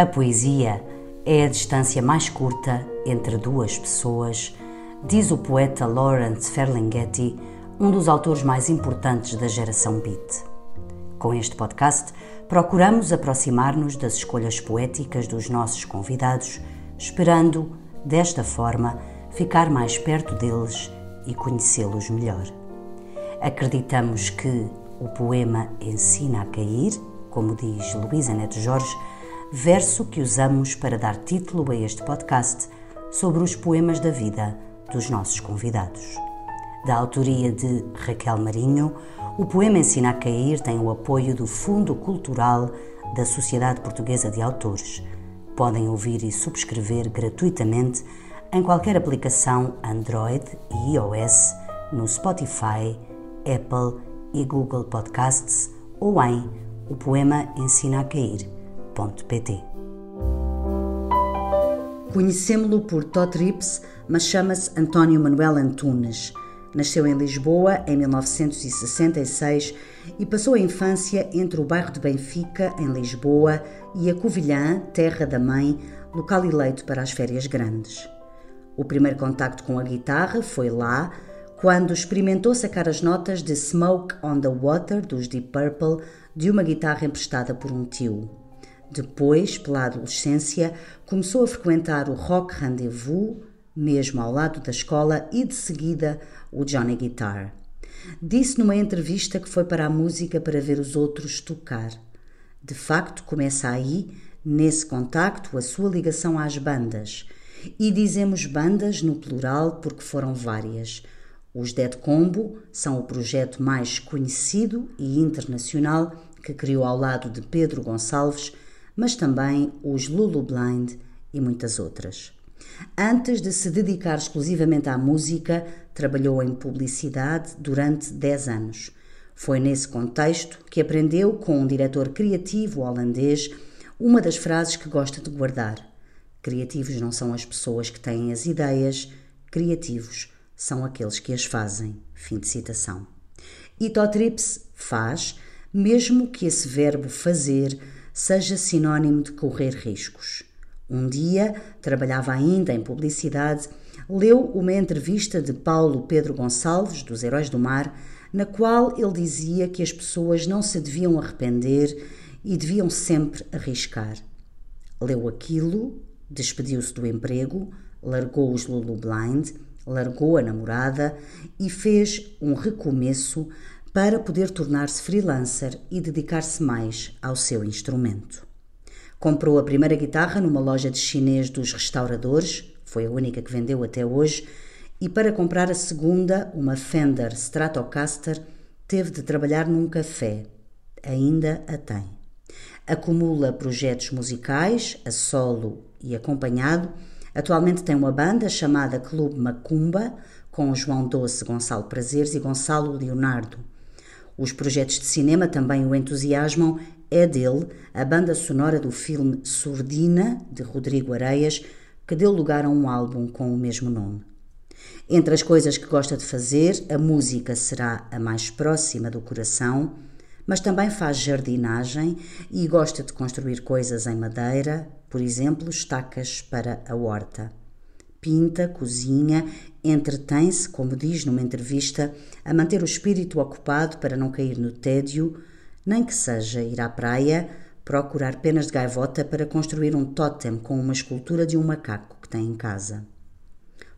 A poesia é a distância mais curta entre duas pessoas, diz o poeta Lawrence Ferlinghetti, um dos autores mais importantes da geração beat. Com este podcast, procuramos aproximar-nos das escolhas poéticas dos nossos convidados, esperando, desta forma, ficar mais perto deles e conhecê-los melhor. Acreditamos que o poema ensina a cair, como diz Luísa Neto Jorge, verso que usamos para dar título a este podcast sobre os poemas da vida dos nossos convidados. Da autoria de Raquel Marinho, o poema Ensina a Cair tem o apoio do Fundo Cultural da Sociedade Portuguesa de Autores. Podem ouvir e subscrever gratuitamente em qualquer aplicação Android e iOS, no Spotify, Apple e Google Podcasts ou em o poema ensina a cair.pt. Conhecemos-lo por Totrips, mas chama-se António Manuel Antunes. Nasceu em Lisboa em 1966 e passou a infância entre o bairro de Benfica, em Lisboa, e a Covilhã, terra da mãe, local eleito para as férias grandes. O primeiro contacto com a guitarra foi lá, quando experimentou sacar as notas de Smoke on the Water dos Deep Purple de uma guitarra emprestada por um tio. Depois, pela adolescência, começou a frequentar o Rock Rendezvous, mesmo ao lado da escola, e de seguida o Johnny Guitar. Disse numa entrevista que foi para a música para ver os outros tocar. De facto, começa aí, nesse contacto, a sua ligação às bandas. E dizemos bandas no plural porque foram várias. Os Dead Combo são o projeto mais conhecido e internacional que criou ao lado de Pedro Gonçalves, mas também os Lulu Blind e muitas outras. Antes de se dedicar exclusivamente à música, trabalhou em publicidade durante 10 anos. Foi nesse contexto que aprendeu com um diretor criativo holandês uma das frases que gosta de guardar. Criativos não são as pessoas que têm as ideias, criativos são aqueles que as fazem. Fim de citação. E Totrips faz, mesmo que esse verbo fazer seja sinônimo de correr riscos. Um dia, trabalhava ainda em publicidade, leu uma entrevista de Paulo Pedro Gonçalves, dos Heróis do Mar, na qual ele dizia que as pessoas não se deviam arrepender e deviam sempre arriscar. Leu aquilo, despediu-se do emprego, largou os Lulu Blind largou a namorada e fez um recomeço para poder tornar-se freelancer e dedicar-se mais ao seu instrumento. Comprou a primeira guitarra numa loja de chinês dos restauradores, foi a única que vendeu até hoje, e para comprar a segunda, uma Fender Stratocaster, teve de trabalhar num café. Ainda a tem. Acumula projetos musicais, a solo e acompanhado, Atualmente tem uma banda chamada Clube Macumba, com João Doce, Gonçalo Prazeres e Gonçalo Leonardo. Os projetos de cinema também o entusiasmam. É dele a banda sonora do filme Surdina, de Rodrigo Areias, que deu lugar a um álbum com o mesmo nome. Entre as coisas que gosta de fazer, a música será a mais próxima do coração, mas também faz jardinagem e gosta de construir coisas em madeira, por exemplo, estacas para a horta. Pinta, cozinha, entretém-se, como diz numa entrevista, a manter o espírito ocupado para não cair no tédio, nem que seja ir à praia, procurar penas de gaivota para construir um tótem com uma escultura de um macaco que tem em casa.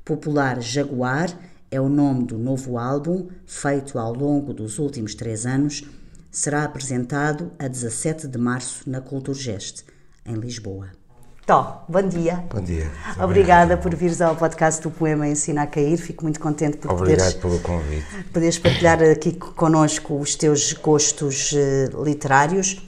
Popular Jaguar é o nome do novo álbum, feito ao longo dos últimos três anos, será apresentado a 17 de março na Culturgest, em Lisboa. Tó, bom dia. Bom dia. Obrigada por vires ao podcast do Poema Ensina a Cair. Fico muito contente por Obrigado poderes, pelo convite. poderes partilhar aqui connosco os teus gostos uh, literários.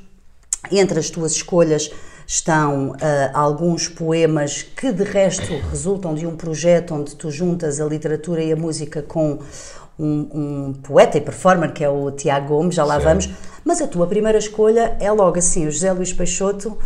Entre as tuas escolhas estão uh, alguns poemas que, de resto, resultam de um projeto onde tu juntas a literatura e a música com um, um poeta e performer que é o Tiago Gomes, já lá Sim. vamos. Mas a tua primeira escolha é logo assim, o José Luís Peixoto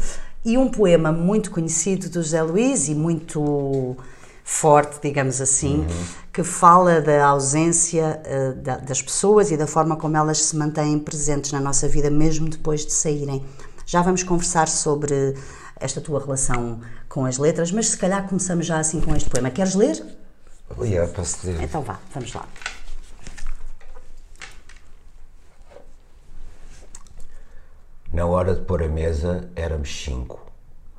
e um poema muito conhecido do José Luís e muito forte, digamos assim, uhum. que fala da ausência uh, da, das pessoas e da forma como elas se mantêm presentes na nossa vida, mesmo depois de saírem. Já vamos conversar sobre esta tua relação com as letras, mas se calhar começamos já assim com este poema. Queres ler? Yeah, posso ler. Então vá, vamos lá. Na hora de pôr a mesa éramos cinco.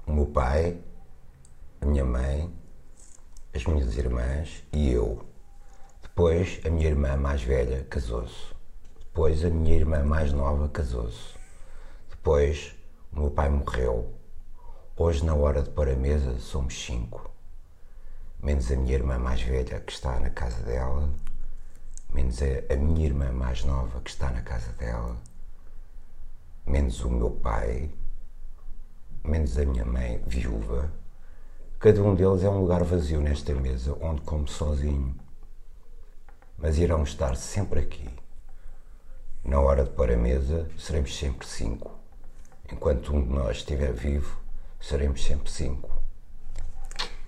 O meu pai, a minha mãe, as minhas irmãs e eu. Depois a minha irmã mais velha casou-se. Depois a minha irmã mais nova casou-se. Depois o meu pai morreu. Hoje, na hora de pôr a mesa, somos cinco. Menos a minha irmã mais velha que está na casa dela, menos a, a minha irmã mais nova que está na casa dela, menos o meu pai, menos a minha mãe viúva. Cada um deles é um lugar vazio nesta mesa onde como sozinho. Mas irão estar sempre aqui. Na hora de pôr a mesa, seremos sempre cinco. Enquanto um de nós estiver vivo, seremos sempre cinco.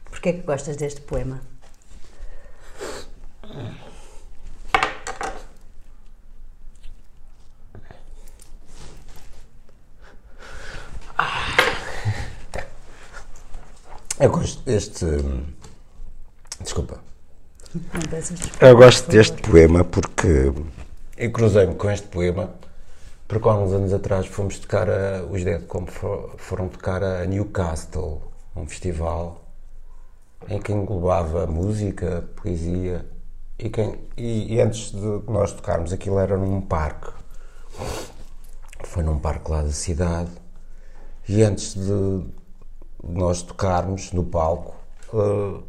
Porquê é que gostas deste poema? Eu gosto deste. Desculpa. Peças desculpa, Eu gosto deste poema porque. Eu cruzei-me com este poema porque há uns anos atrás fomos tocar a. Os Dead como fo- foram tocar a Newcastle, um festival em que englobava música, poesia e, quem, e, e antes de nós tocarmos aquilo era num parque. Foi num parque lá da cidade e antes de nós tocarmos no palco eh,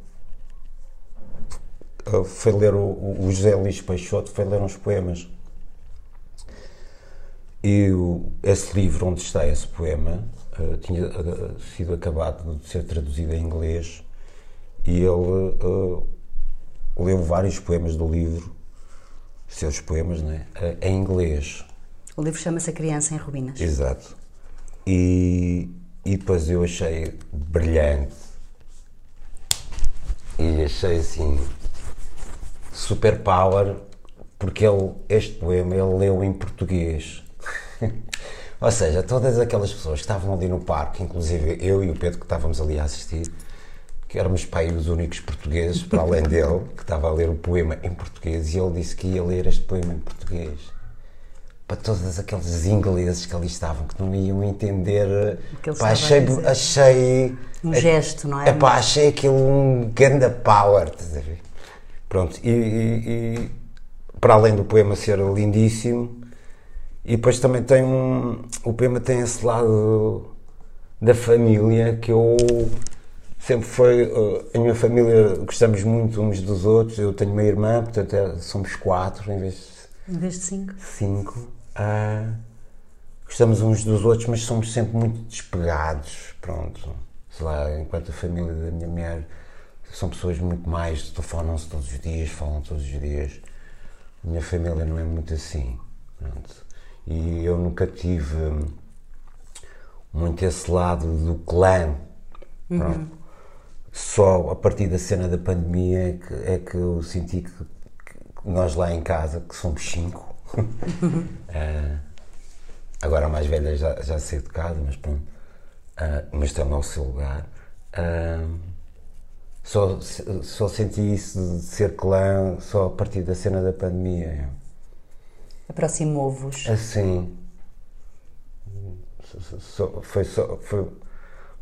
eh, foi ler o, o José Luís Peixoto foi ler uns poemas e o- esse livro onde está esse poema eh, tinha sido acabado de ser traduzido em inglês e ele leu vários poemas do livro seus poemas né, em inglês O livro chama-se A Criança em Ruínas. Exato. E, e depois eu achei brilhante e achei assim super power porque ele, este poema ele leu em português. Ou seja, todas aquelas pessoas que estavam ali no parque, inclusive eu e o Pedro que estávamos ali a assistir, que éramos pai os únicos portugueses, para além dele, que estava a ler o poema em português, e ele disse que ia ler este poema em português para todos aqueles ingleses que ali estavam, que não iam entender. Pá, achei, achei. Um gesto, não é? Epá, achei aquilo um ganda power. Pronto, e, e- e para além do poema ser lindíssimo, e depois também tem um. O poema tem esse lado da família que eu sempre foi. eh, a minha família gostamos muito uns dos outros. Eu tenho uma irmã, portanto é- somos quatro em vez de Em vez de cinco. cinco. Ah, gostamos uns dos outros, mas somos sempre muito despegados. Pronto, sei lá, enquanto a família da minha mulher são pessoas muito mais, telefonam-se todos os dias, falam todos os dias. A minha família não é muito assim. Pronto. E eu nunca tive muito esse lado do clã. Pronto. Só a partir da cena da pandemia é que, é que eu senti que, que nós lá em casa, que somos cinco, ah, agora a mais velha já, já saiu de casa, mas pronto, ah, mas tem lá o seu lugar. ah, só, só senti isso de ser clã só a partir da cena da pandemia. Aproximou-vos. Assim. Só- foi só. Foi,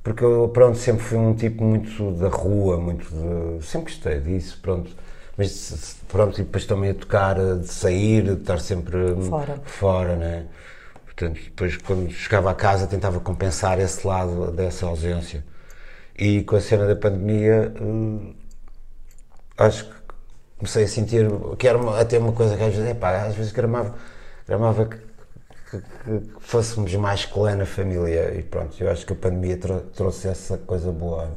porque eu, pronto, sempre fui um tipo muito da rua, muito de. Sempre gostei disso, pronto. Mas pronto, e depois também a tocar, de sair, de estar sempre Fora. fora né? Portanto, depois quando chegava a casa tentava compensar esse lado dessa ausência. E com a cena da pandemia, eh, acho que comecei a sentir que era uma- até uma coisa que às vezes, epá, às vezes gramava, gramava que, que- que fôssemos mais clã na família e pronto, eu acho que a pandemia trou- trouxe essa coisa boa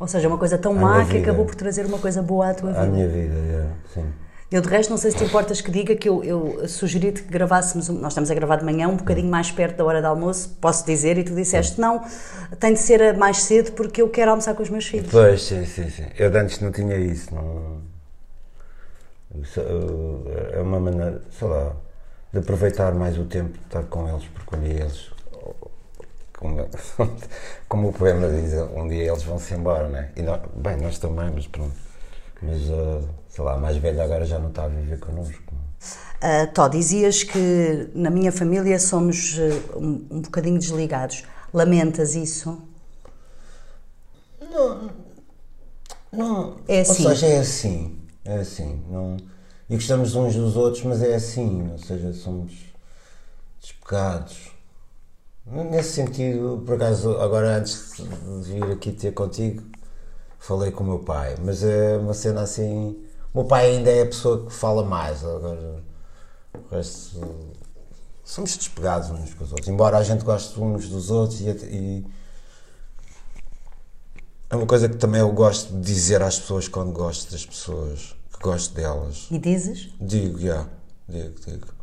Ou seja, uma coisa tão À má que vida. acabou por trazer uma coisa boa à tua à vida. minha vida, é, sim. Eu, de resto, não sei se te importas que diga que eu, eu sugeri-te que gravássemos. um- Nós estamos a gravar de manhã, um bocadinho mais perto da hora de almoço, posso dizer, e tu disseste: não, tem de ser mais cedo porque eu quero almoçar com os meus filhos. Pois, sim, sim, sim. Eu de antes não tinha isso, não. É uma maneira, sei lá, de aproveitar mais o tempo de estar com eles, porque um dia eles como, como o poema diz, um dia eles vão-se embora, né? E nós, bem, nós também, mas pronto. Mas, uh, sei lá, a mais velha agora já não está a viver connosco. Uh, Tó, dizias que na minha família somos uh, um, um bocadinho desligados. Lamentas isso? Não. Não. É assim. Ou seja, é assim. É assim. Não, e gostamos uns dos outros, mas é assim. Ou seja, somos despegados. Nesse sentido, por acaso, agora antes de vir aqui ter contigo, falei com o meu pai, mas é uma cena assim. O meu pai ainda é a pessoa que fala mais, agora o resto. Somos despegados uns com os outros, embora a gente goste uns dos outros e, e é uma coisa que também eu gosto de dizer às pessoas quando gosto das pessoas, que gosto delas. E dizes? Digo, já, yeah, digo, digo.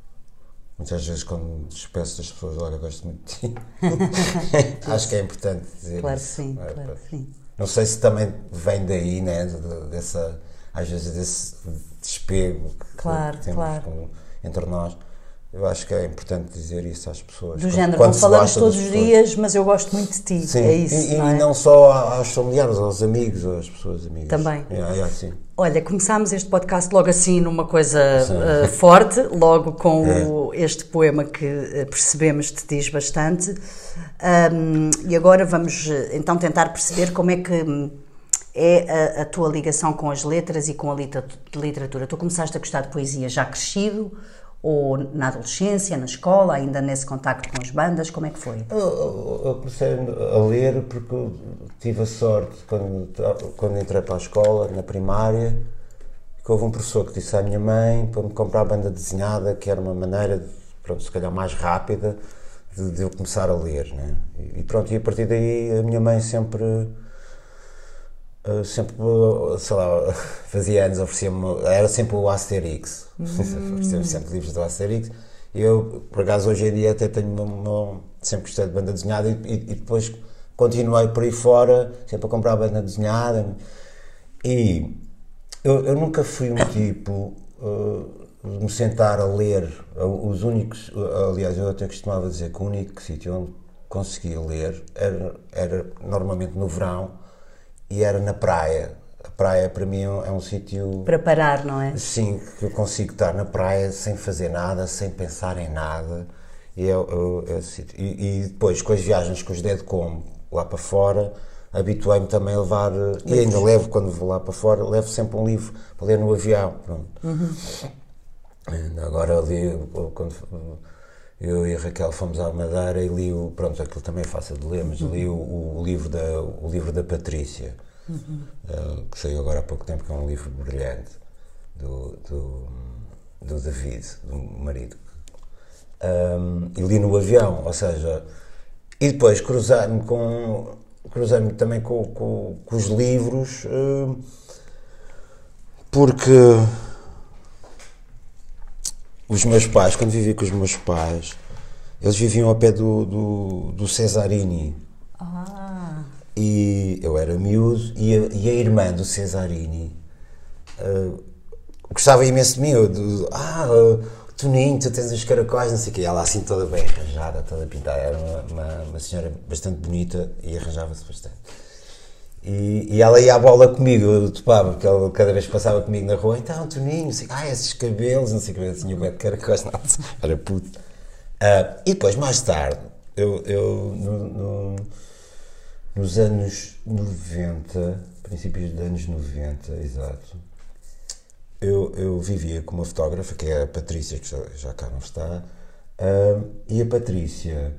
Muitas vezes quando despeço das pessoas, olha, gosto muito de ti. Acho que é importante dizer claro isso. Sim, é, claro que sim. Não sei se também vem daí, né, dessa, às vezes desse despego que claro, temos claro. Com, entre nós. Eu acho que é importante dizer isso às pessoas. Do género, não falamos todos os dias, mas eu gosto muito de ti. Sim, é isso. E, não, é? não só aos familiares, aos amigos, às pessoas amigas. Também. É, é assim. Olha, começámos este podcast logo assim numa coisa uh, forte, logo com é. o, este poema que uh, percebemos te diz bastante. Um, e agora vamos então tentar perceber como é que hum, é a, a, tua ligação com as letras e com a literatura. Tu começaste a gostar de poesia já crescido ou na adolescência, na escola, ainda nesse contacto com as bandas? Como é que foi? Eu, eu comecei a ler porque tive a sorte, quando, quando entrei para a escola, na primária, que houve um professor que disse à minha mãe para me comprar a banda desenhada, que era uma maneira, de, pronto, se calhar mais rápida, de, de eu começar a ler. Né? E pronto, e a partir daí a minha mãe sempre sempre, sei lá, fazia anos, oferecia-me, era sempre o Asterix, hum. oferecia-me sempre livros do Asterix, e eu, por acaso, hoje em dia até tenho uma, uma sempre gostei de banda desenhada e, e, e, depois continuei por aí fora, sempre a comprar banda desenhada, e eu, eu nunca fui um tipo uh, de me sentar a ler, os únicos, aliás, eu até costumava dizer que o único sítio onde conseguia ler era, era normalmente no verão, e era na praia. A praia para mim é um sítio. Para parar, não é? Sim, que eu consigo estar na praia sem fazer nada, sem pensar em nada. E, eu, eu, eu, e, e depois com as viagens com os Dead como lá para fora, habituei-me também a levar, e ainda levo quando vou lá para fora, levo sempre um livro para ler no avião. Pronto. Uhum. Agora ali, quando eu e a Raquel fomos à Madeira e li o, pronto, aquilo também é fácil de ler, mas li o, o livro, da, o livro da Patrícia, uhum. uh, que saiu agora há pouco tempo, que é um livro brilhante, do, do, do David, do marido. Um, e li no avião, ou seja, e depois cruzar-me com cruzar-me também com, com, com, os livros uh, porque os meus pais, quando vivi com os meus pais, eles viviam ao pé do, do, do Cesarini. Ah. E eu era miúdo e a, e a irmã do Cesarini uh, gostava imenso de mim. Eu, ah, uh, Toninho, tu tens os caracóis, não sei o quê. Ela assim toda bem arranjada, toda pintada. Era uma, uma, uma senhora bastante bonita e arranjava-se bastante. E, e, ela ia à bola comigo, eu topava, porque ela cada vez passava comigo na rua, então, Toninho, ah, esses cabelos, não sei o que, assim, o Beto Caracós, não, era puto. Uh, e depois, mais tarde, eu, eu no, no, nos anos 90, princípios dos anos 90, exato, eu, eu vivia com uma fotógrafa, que é a Patrícia, que já, já cá não está, uh, e a Patrícia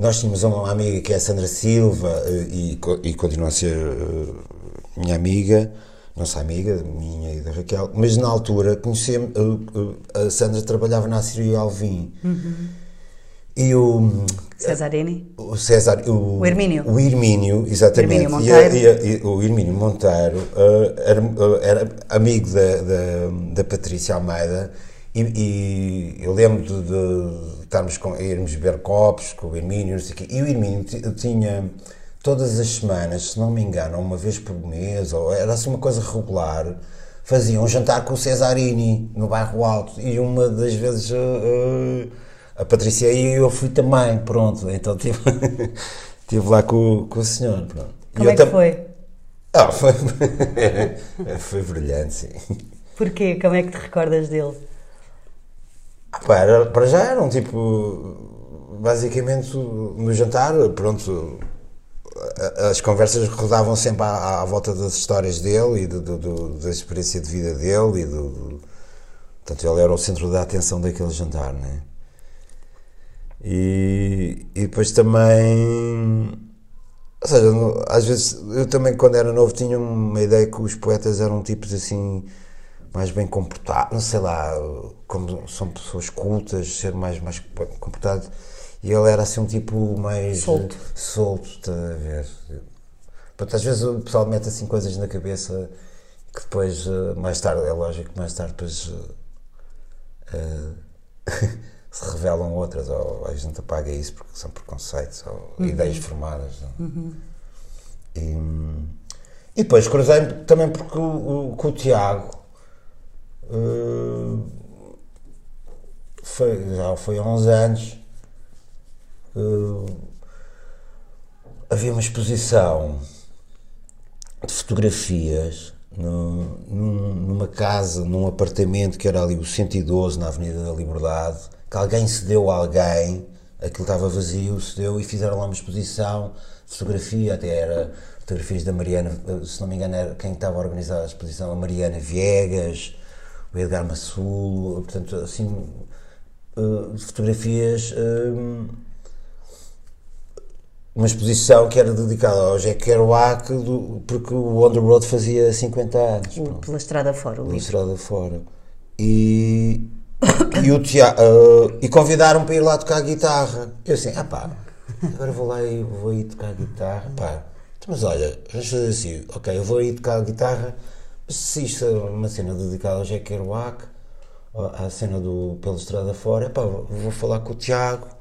nós tínhamos uma amiga que é a Sandra Silva eh, e, e continua a ser uh, minha amiga, nossa amiga, minha e da Raquel, mas na altura conhecemos, uh, uh, a Sandra trabalhava na Sírio Alvim. Uhum. E o. Cesarini? O César. O, o Hermínio. O Hermínio, exatamente. Hermínio Monteiro. E, a, e, a, o Hermínio Monteiro era, era, amigo da, da, da Patrícia Almeida e, e, eu lembro de, de estarmos com, irmos beber copos com o Hermínio, não sei o quê, e o Hermínio tinha todas as semanas, se não me engano, uma vez por mês, ou era assim uma coisa regular, fazia um jantar com o Cesarini no bairro Alto e uma das vezes uh, a Patrícia e eu fui também, pronto. Então estive tive lá com, com o senhor. Pronto. Como é que foi? Ah, foi, foi brilhante, sim. Porquê? Como é que te recordas dele? Pá, era, para já era um tipo, basicamente, no jantar, pronto, as conversas rodavam sempre à, à volta das histórias dele e do, do, do, da experiência de vida dele e do, portanto ele era o centro da atenção daquele jantar, né? E, e depois também ou seja, às vezes eu também quando era novo tinha uma ideia que os poetas eram tipos assim mais bem comportados, não sei lá, como são pessoas cultas, ser mais, mais comportado. E ele era assim um tipo mais solto, solto está a ver? Portanto, às vezes o pessoal mete assim coisas na cabeça que depois, eh, mais tarde, é lógico que mais tarde depois uh, se revelam outras, ou a gente apaga isso porque são preconceitos ou uhum. ideias formadas. Uhum. E, e depois cruzei também porque o, o, com o Tiago uh, foi, já foi há uns anos. Uh, havia uma exposição de fotografias no, num, numa casa, num apartamento que era ali o 112 na Avenida da Liberdade, que alguém cedeu a alguém, aquilo estava vazio, cedeu e fizeram lá uma exposição de fotografia, até era fotografias da Mariana, se não me engano, era quem estava a organizar a exposição, a Mariana Viegas, o Edgar Massul, portanto, assim, uh, fotografias. Uh, uma exposição que era dedicada ao Jack Kerouac, do, porque o On the Road fazia 50 anos. O, pela estrada fora, o Pela estrada fora. E, e, o teatro, uh, e convidaram para ir lá tocar guitarra. Eu assim, ah pá, agora vou lá e vou ir tocar guitarra. Pá, mas olha, vamos fazer assim, ok, eu vou ir tocar guitarra, se isto é uma cena dedicada ao Jack Kerouac, à cena do Pela Estrada Fora, pá, vou falar com o Tiago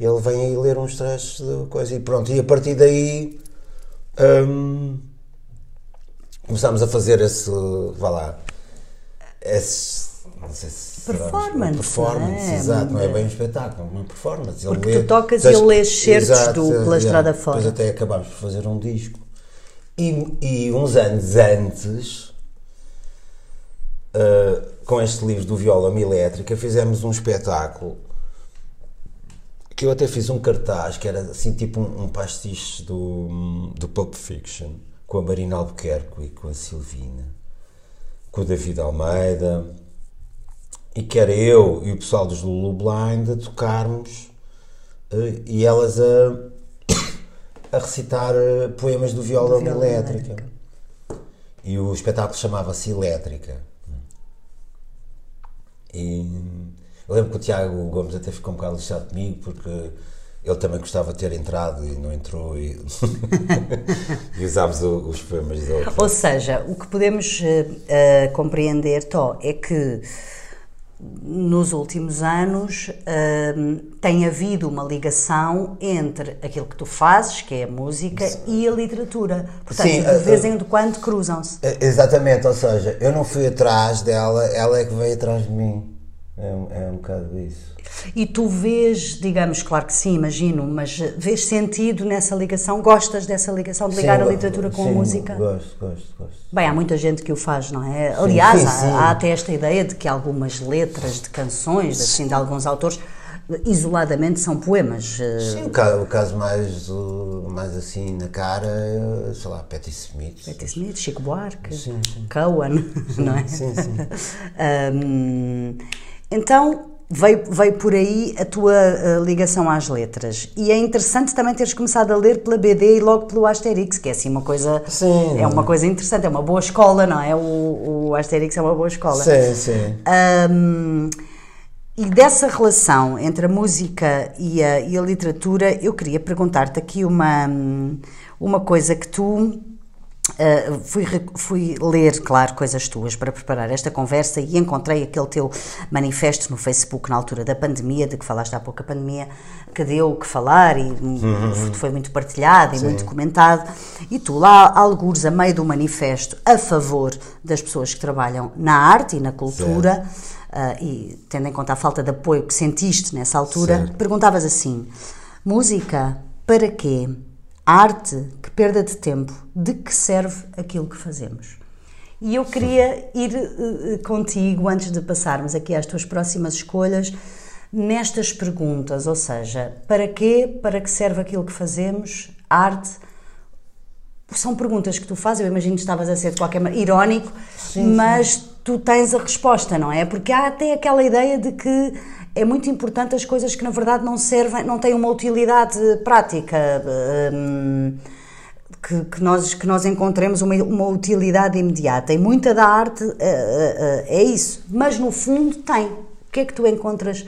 ele vem aí ler uns trechos de coisa e pronto. E a partir daí hum, começámos a fazer esse, vá lá, esse, não sei se performance, performance, é? exato, não é bem um espetáculo, uma performance. Porque ele tu tocas tens, e ele lê certos do Pela Estrada Fora. Depois até acabámos por fazer um disco. E, e uns anos antes, uh, com este livro do Viola Elétrica, fizemos um espetáculo que eu até fiz um cartaz que era assim tipo um, um pastiche do, do Pulp Fiction com a Marina Albuquerque e com a Silvina com o David Almeida e que era eu e o pessoal dos Lulu Blind a tocarmos uh, e elas a, a recitar uh, poemas do Viola, do Viola Elétrica. Elétrica e o espetáculo chamava-se Elétrica e eu lembro que o Tiago Gomes até ficou um bocado lixado comigo porque ele também gostava de ter entrado e não entrou e, e usámos o, os poemas dele. Ou seja, o que podemos uh, compreender, Tó, é que nos últimos anos uh, tem havido uma ligação entre aquilo que tu fazes, que é a música, Sim. e a literatura. Portanto, Sim, de vez em quando cruzam-se. Exatamente, ou seja, eu não fui atrás dela, ela é que veio atrás de mim. É, é um bocado isso. E tu vês, digamos, claro que sim, imagino, mas vês sentido nessa ligação? Gostas dessa ligação de ligar sim, a literatura com sim, a música? Gosto, gosto, gosto. Bem, há muita gente que o faz, não é? Aliás, sim, há, há, até esta ideia de que algumas letras de canções, assim, de alguns autores, isoladamente são poemas. Eh, sim, o caso, o caso mais, mais assim na cara sei lá, Patti Smith. Patti Smith, Chico Buarque, sim, sim. Cohen, não é? Sim, sim. um, Então, veio, veio por aí a tua uh, ligação às letras. E é interessante também teres começado a ler pela BD e logo pelo Asterix, que é assim uma coisa. Sim. É uma coisa interessante, é uma boa escola, não é? O, o Asterix é uma boa escola. Sim, sim. Um, e dessa relação entre a música e a, e a literatura, eu queria perguntar-te aqui uma, uma coisa que tu Uh, fui, fui, ler, claro, coisas tuas para preparar esta conversa e encontrei aquele teu manifesto no Facebook na altura da pandemia, de que falaste há pouco a pandemia, que deu o que falar e uhum. foi muito partilhado e Sim. muito comentado. E tu, lá, algures, a meio do manifesto, a favor das pessoas que trabalham na arte e na cultura. Sim e tendo em conta a falta de apoio que sentiste nessa altura, certo. perguntavas assim: música, para quê? Arte, que perda de tempo, de que serve aquilo que fazemos? E eu queria ir uh, contigo, antes de passarmos aqui às tuas próximas escolhas, nestas perguntas, ou seja, para quê, para que serve aquilo que fazemos, arte, são perguntas que tu fazes, eu imagino que estavas a ser de qualquer maneira irónico, sim, mas sim. tu tens a resposta, não é? Porque há até aquela ideia de que é muito importante as coisas que na verdade não servem, não têm uma utilidade prática. Hum, que, que, nós, que nós encontremos uma, uma utilidade imediata. E muita da arte uh, uh, é isso. Mas no fundo tem. O que é que tu encontras?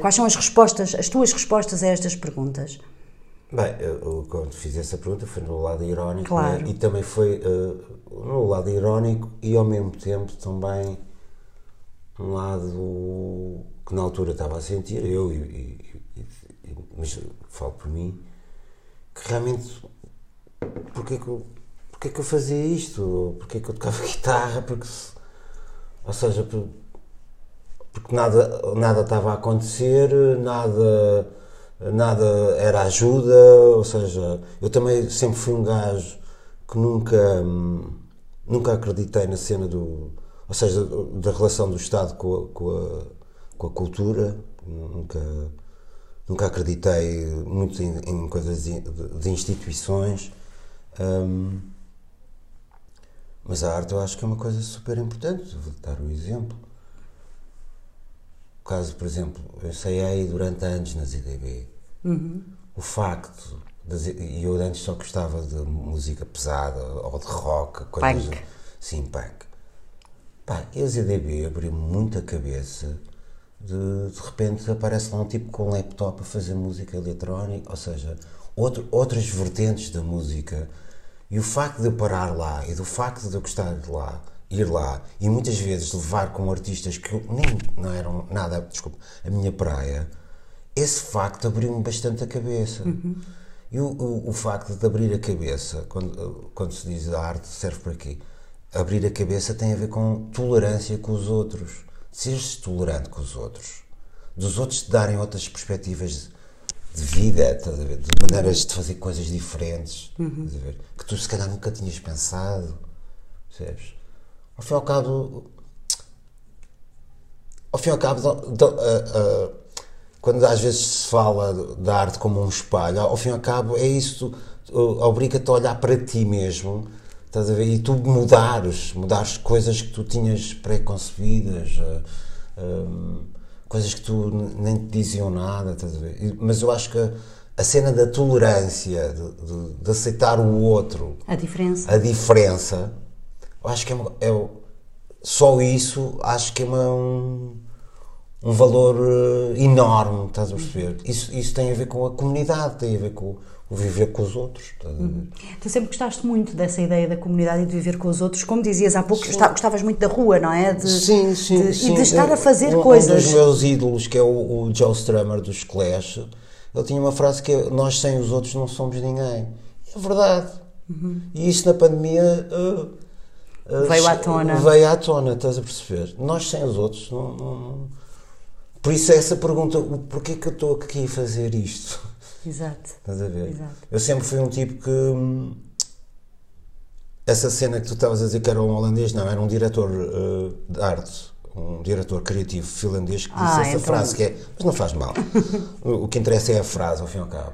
Quais são as respostas, as tuas respostas a estas perguntas? Bem, eu, quando fiz essa pergunta foi no lado irónico né? claro. né? e também foi no lado irónico e ao mesmo tempo também um lado que na altura estava a sentir, eu, e, e, e, mas falo por mim, que realmente porque é que eu, porque é que eu fazia isto? Porque é que eu tocava guitarra? Porque, ou seja, porque nada, nada estava a acontecer, nada nada era ajuda, ou seja, eu também sempre fui um gajo que nunca, nunca acreditei na cena do, ou seja, da relação do Estado com a, com a, com a cultura, nunca, nunca acreditei muito em, em coisas de, de instituições, um, mas a arte eu acho que é uma coisa super importante, vou dar um exemplo. O caso, por exemplo, eu ensaiei durante anos nas IDB, Uhum. O facto, e eu antes só gostava de música pesada ou de rock, coisas. Punk. Sim, punk. Pá, e a ZDB abriu muita cabeça. De, de repente aparece lá um tipo com um laptop a fazer música eletrónica, ou seja, outro, outras vertentes da música. E o facto de eu parar lá e do facto de eu gostar de lá, ir lá e muitas vezes levar com artistas que nem não eram nada, desculpa, a minha praia, esse facto abriu-me bastante a cabeça. Uhum. E o, o, o, facto de abrir a cabeça, quando, quando se diz a arte serve para quê? Abrir a cabeça tem a ver com tolerância com os outros. Seres tolerante com os outros. Dos outros te darem outras perspectivas de, de vida, de maneiras de fazer coisas diferentes, uhum. que tu se calhar nunca tinhas pensado. Percebes? Ao fim e ao cabo. Ao fim e ao cabo. Do, do, uh, uh, quando às vezes se fala da arte como um espelho, ao fim e ao cabo é isso, obriga-te a olhar para ti mesmo, estás a ver? E tu mudares, mudares coisas que tu tinhas pré-concebidas, um, coisas que tu nem te diziam nada, estás a ver? Mas eu acho que a cena da tolerância, de, de, de aceitar o outro, a diferença, a diferença, eu acho que é, é só isso, acho que é uma, um, um valor uh, enorme, estás a perceber? Isso, isso tem a ver com a comunidade, tem a ver com viver com os outros. Uhum. Tu sempre gostaste muito dessa ideia da comunidade e de viver com os outros, como dizias há pouco, gostavas muito da rua, não é? De, sim, sim, de, sim. E de estar a fazer um, coisas. Um dos meus ídolos, que é o, o Joe Strummer dos Clash, ele tinha uma frase que é: Nós sem os outros não somos ninguém. É verdade. Uhum. E isso na pandemia. Uh, uh, veio à tona. Veio à tona, estás a perceber? Nós sem os outros não, não por isso é essa pergunta, porquê que eu estou aqui a fazer isto? Exato. Estás a ver? Exato. Eu sempre fui um tipo que hum, essa cena que tu estavas a dizer que era um holandês, não, era um diretor uh, de arte, um diretor criativo finlandês que disse ah, essa então... frase que é, mas não faz mal. o que interessa é a frase, ao fim e ao cabo.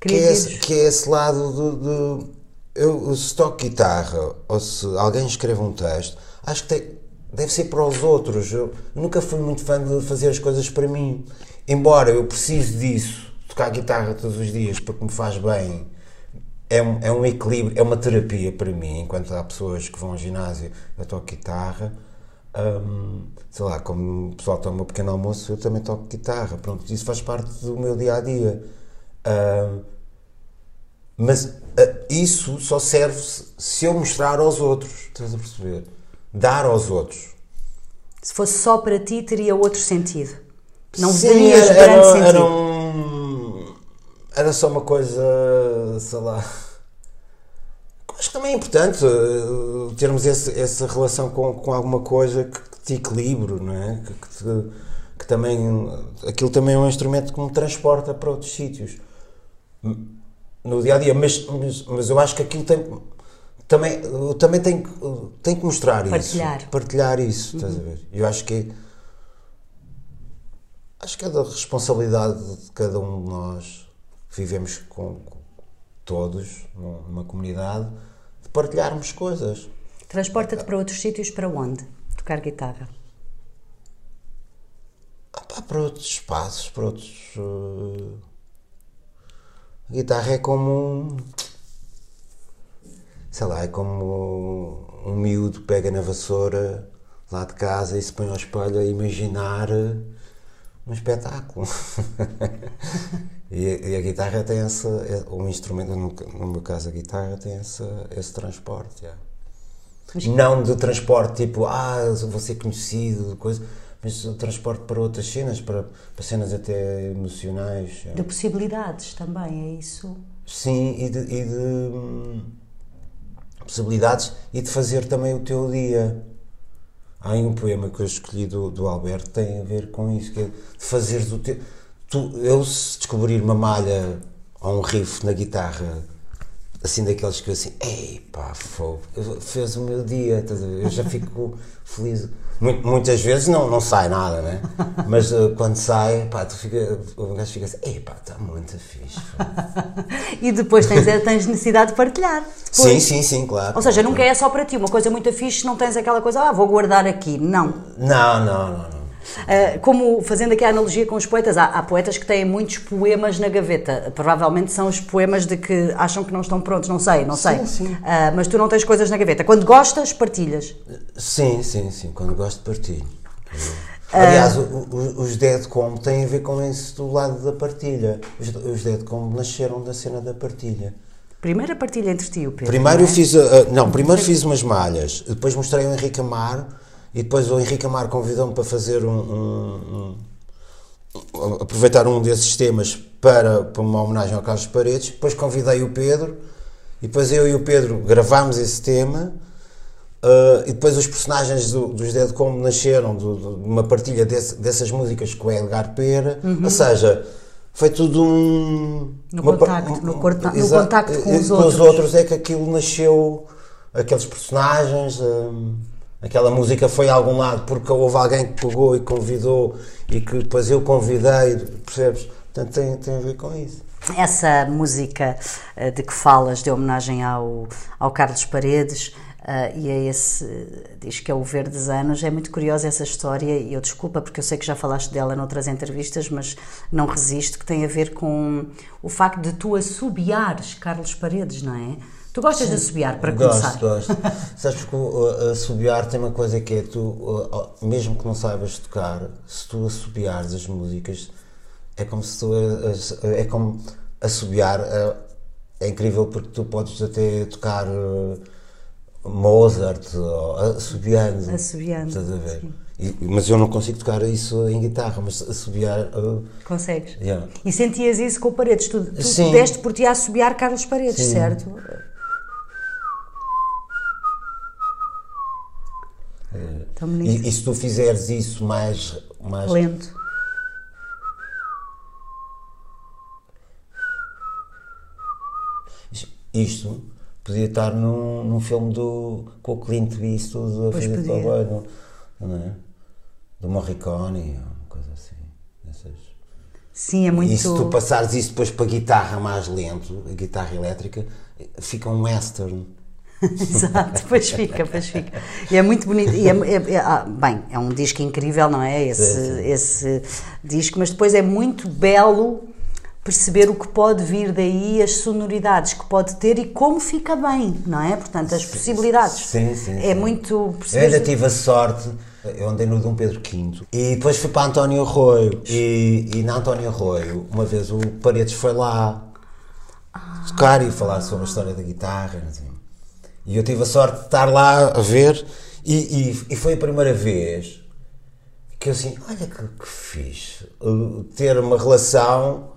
Que é, esse, que é esse lado de, de eu, se toco guitarra ou se alguém escreve um texto, acho que tem, deve ser para os outros. Eu nunca fui muito fã de fazer as coisas para mim. Embora eu precise disso, tocar guitarra todos os dias porque me faz bem, é um, é um equilíbrio, é uma terapia para mim. Enquanto há pessoas que vão ao ginásio, eu toco guitarra. Um, sei lá, como o pessoal toma um pequeno almoço, eu também toco guitarra. Pronto, isso faz parte do meu dia a dia. Um, mas uh, isso só serve se eu mostrar aos outros. Estás a perceber? dar aos outros. Se fosse só para ti, teria outro sentido. Não Sim, era, grande era, sentido. Era, um, era só uma coisa, sei lá. Acho que também é importante uh, termos esse, essa relação com, com alguma coisa que, que te equilibre, não é? Que, que, te, que, também. Aquilo também é um instrumento que me transporta para outros sítios. No dia a dia, mas, mas, mas eu acho que aquilo tem. Também, também tem, tem que mostrar Partilhar. isso. Partilhar isso, estás a ver? Eu acho que é, acho que é da responsabilidade de cada um de nós vivemos com, com todos numa comunidade de partilharmos coisas. Transporta-te para outros sítios para onde? Tocar guitarra? Ah, pá, para outros espaços, para outros. Uh... A guitarra é como um. Sei lá, é como um miúdo pega na vassoura lá de casa e se põe ao espelho a imaginar um espetáculo. e, a, e, a, guitarra tem esse, o instrumento, no, meu caso a guitarra tem esse, esse transporte. Yeah. Não de transporte tipo, ah, vou ser conhecido, coisa, mas o transporte para outras cenas, para, para cenas até emocionais. De possibilidades também, é isso? Sim, e de, e de hum, possibilidades e de fazer também o teu dia. Há um poema que eu escolhi do, do Alberto que tem a ver com isso, que é de fazeres o teu. Tu, eu, se descobrir uma malha ou um riff na guitarra, assim daqueles que eu assim, ei pá, fogo, fez o meu dia, eu já fico feliz. Muitas vezes não, não sai nada, né? Mas uh, quando sai, pá, tu fica, o gajo fica assim, ei pá, está muito fixe. e depois tens, eh, tens necessidade de partilhar. Depois. Sim, sim, sim, claro. Ou seja, nunca é só para ti, uma coisa muito fixe, não tens aquela coisa, ah, vou guardar aqui. Não. Não, não, não, não. Uh, como fazendo aqui a analogia com os poetas, há, há, poetas que têm muitos poemas na gaveta. Provavelmente são os poemas de que acham que não estão prontos, não sei, não sei. Sim, sim. Uh, mas tu não tens coisas na gaveta. Quando gostas, partilhas. Sim, sim, sim. Quando gosto, partilho. Aliás, uh, os Deadcom têm a ver com isso do lado da partilha. Os, os Deadcom nasceram da cena da partilha. Primeiro a partilha entre ti e o Pedro. Primeiro é? eu fiz, não, primeiro fiz umas malhas, depois mostrei ao Henrique Amar e depois o Henrique Amar convidou-me para fazer um, um, um, aproveitar um desses temas para, para uma homenagem ao Carlos Paredes, depois convidei o Pedro e depois eu e o Pedro gravámos esse tema uh, e depois os personagens do, dos Dead Como nasceram de uma partilha desse, dessas músicas com o Edgar Pera, uhum. ou seja, foi tudo um... No, uma, contacto, um, no, corta, no contacto com os com outros. os outros é que aquilo nasceu, aqueles personagens... Um, Aquela música foi a algum lado porque houve alguém que pegou e convidou e que depois eu convidei, percebes? Portanto, tem, tem a ver com isso. Essa música eh, de que falas, de homenagem ao, ao Carlos Paredes, Uh, e é esse, diz que é o Verdes Anos. É muito curiosa essa história e eu desculpa porque eu sei que já falaste dela noutras entrevistas, mas não resisto, que tem a ver com o facto de tu assobiares Carlos Paredes, não é? Tu gostas de assobiar, para gosto, começar? Gosto, Sabes que uh, assobiar tem uma coisa que é tu, uh, mesmo que não saibas tocar, se tu assobiares as músicas, é como se tu. Uh, é como assobiar. Uh, é incrível porque tu podes até tocar uh, Mozart ou assobiando. Assobiando. Estás a ver? E, mas eu não consigo tocar isso em guitarra, mas assobiar. Uh, Consegues? Yeah. E sentias isso com o Paredes? Tu, tu deste por ti a assobiar Carlos Paredes, Sim. certo? E, e, se tu fizeres isso mais, mais lento. Isto podia estar num, num filme do, com o Clint Eastwood a fazer trabalho, não é? Do Morricone, uma coisa assim. Essas. Sim, é muito. E se tu passares isso depois para a guitarra mais lento, a guitarra elétrica, fica um western. Exato, pois fica, pois fica. E é muito bonito. E é, é, é, ah, bem, é um disco incrível, não é? Esse, sim, sim. esse disco, mas depois é muito belo perceber o que pode vir daí, as sonoridades que pode ter e como fica bem, não é? Portanto, as possibilidades. Sim, sim. É sim. muito. Eu ainda tive a sorte. Eu andei no Dom Pedro V e depois fui para António Arroio. E, e na António Arroio, uma vez o Paredes foi lá tocar e falar sobre a história da guitarra. Assim. E eu tive a sorte de estar lá a ver, e, e, e foi a primeira vez que eu assim, olha que, que fixe, uh, ter uma relação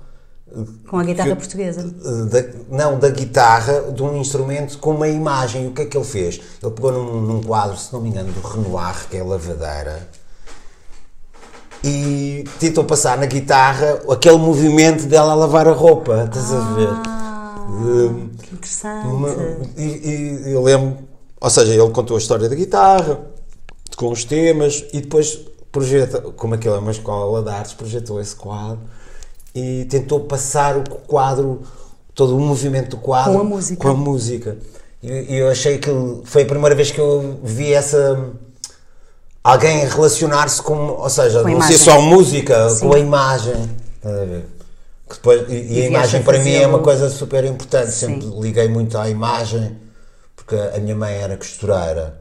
Com a guitarra que- portuguesa. da- não, da guitarra, de um instrumento com uma imagem. O que é que ele fez? Ele pegou num, num quadro, se não me engano, do Renoir, que é a lavadeira, e tentou passar na guitarra aquele movimento dela a lavar a roupa. Estás a ver? Ah, interessante. E, e eu lembro, ou seja, ele contou a história da guitarra, com os temas, e depois projeta, como aquilo é uma escola de artes, projetou esse quadro e tentou passar o quadro, todo o movimento do quadro Com a música. com a música. E e eu achei que foi a primeira vez que eu vi essa. Alguém relacionar-se com, ou seja, Com não ser só música, Sim. com a imagem. Estás a ver? Que depois, e, e a imagem para mim é uma coisa super importante. Sim. Sempre liguei muito à imagem, porque a minha mãe era costureira.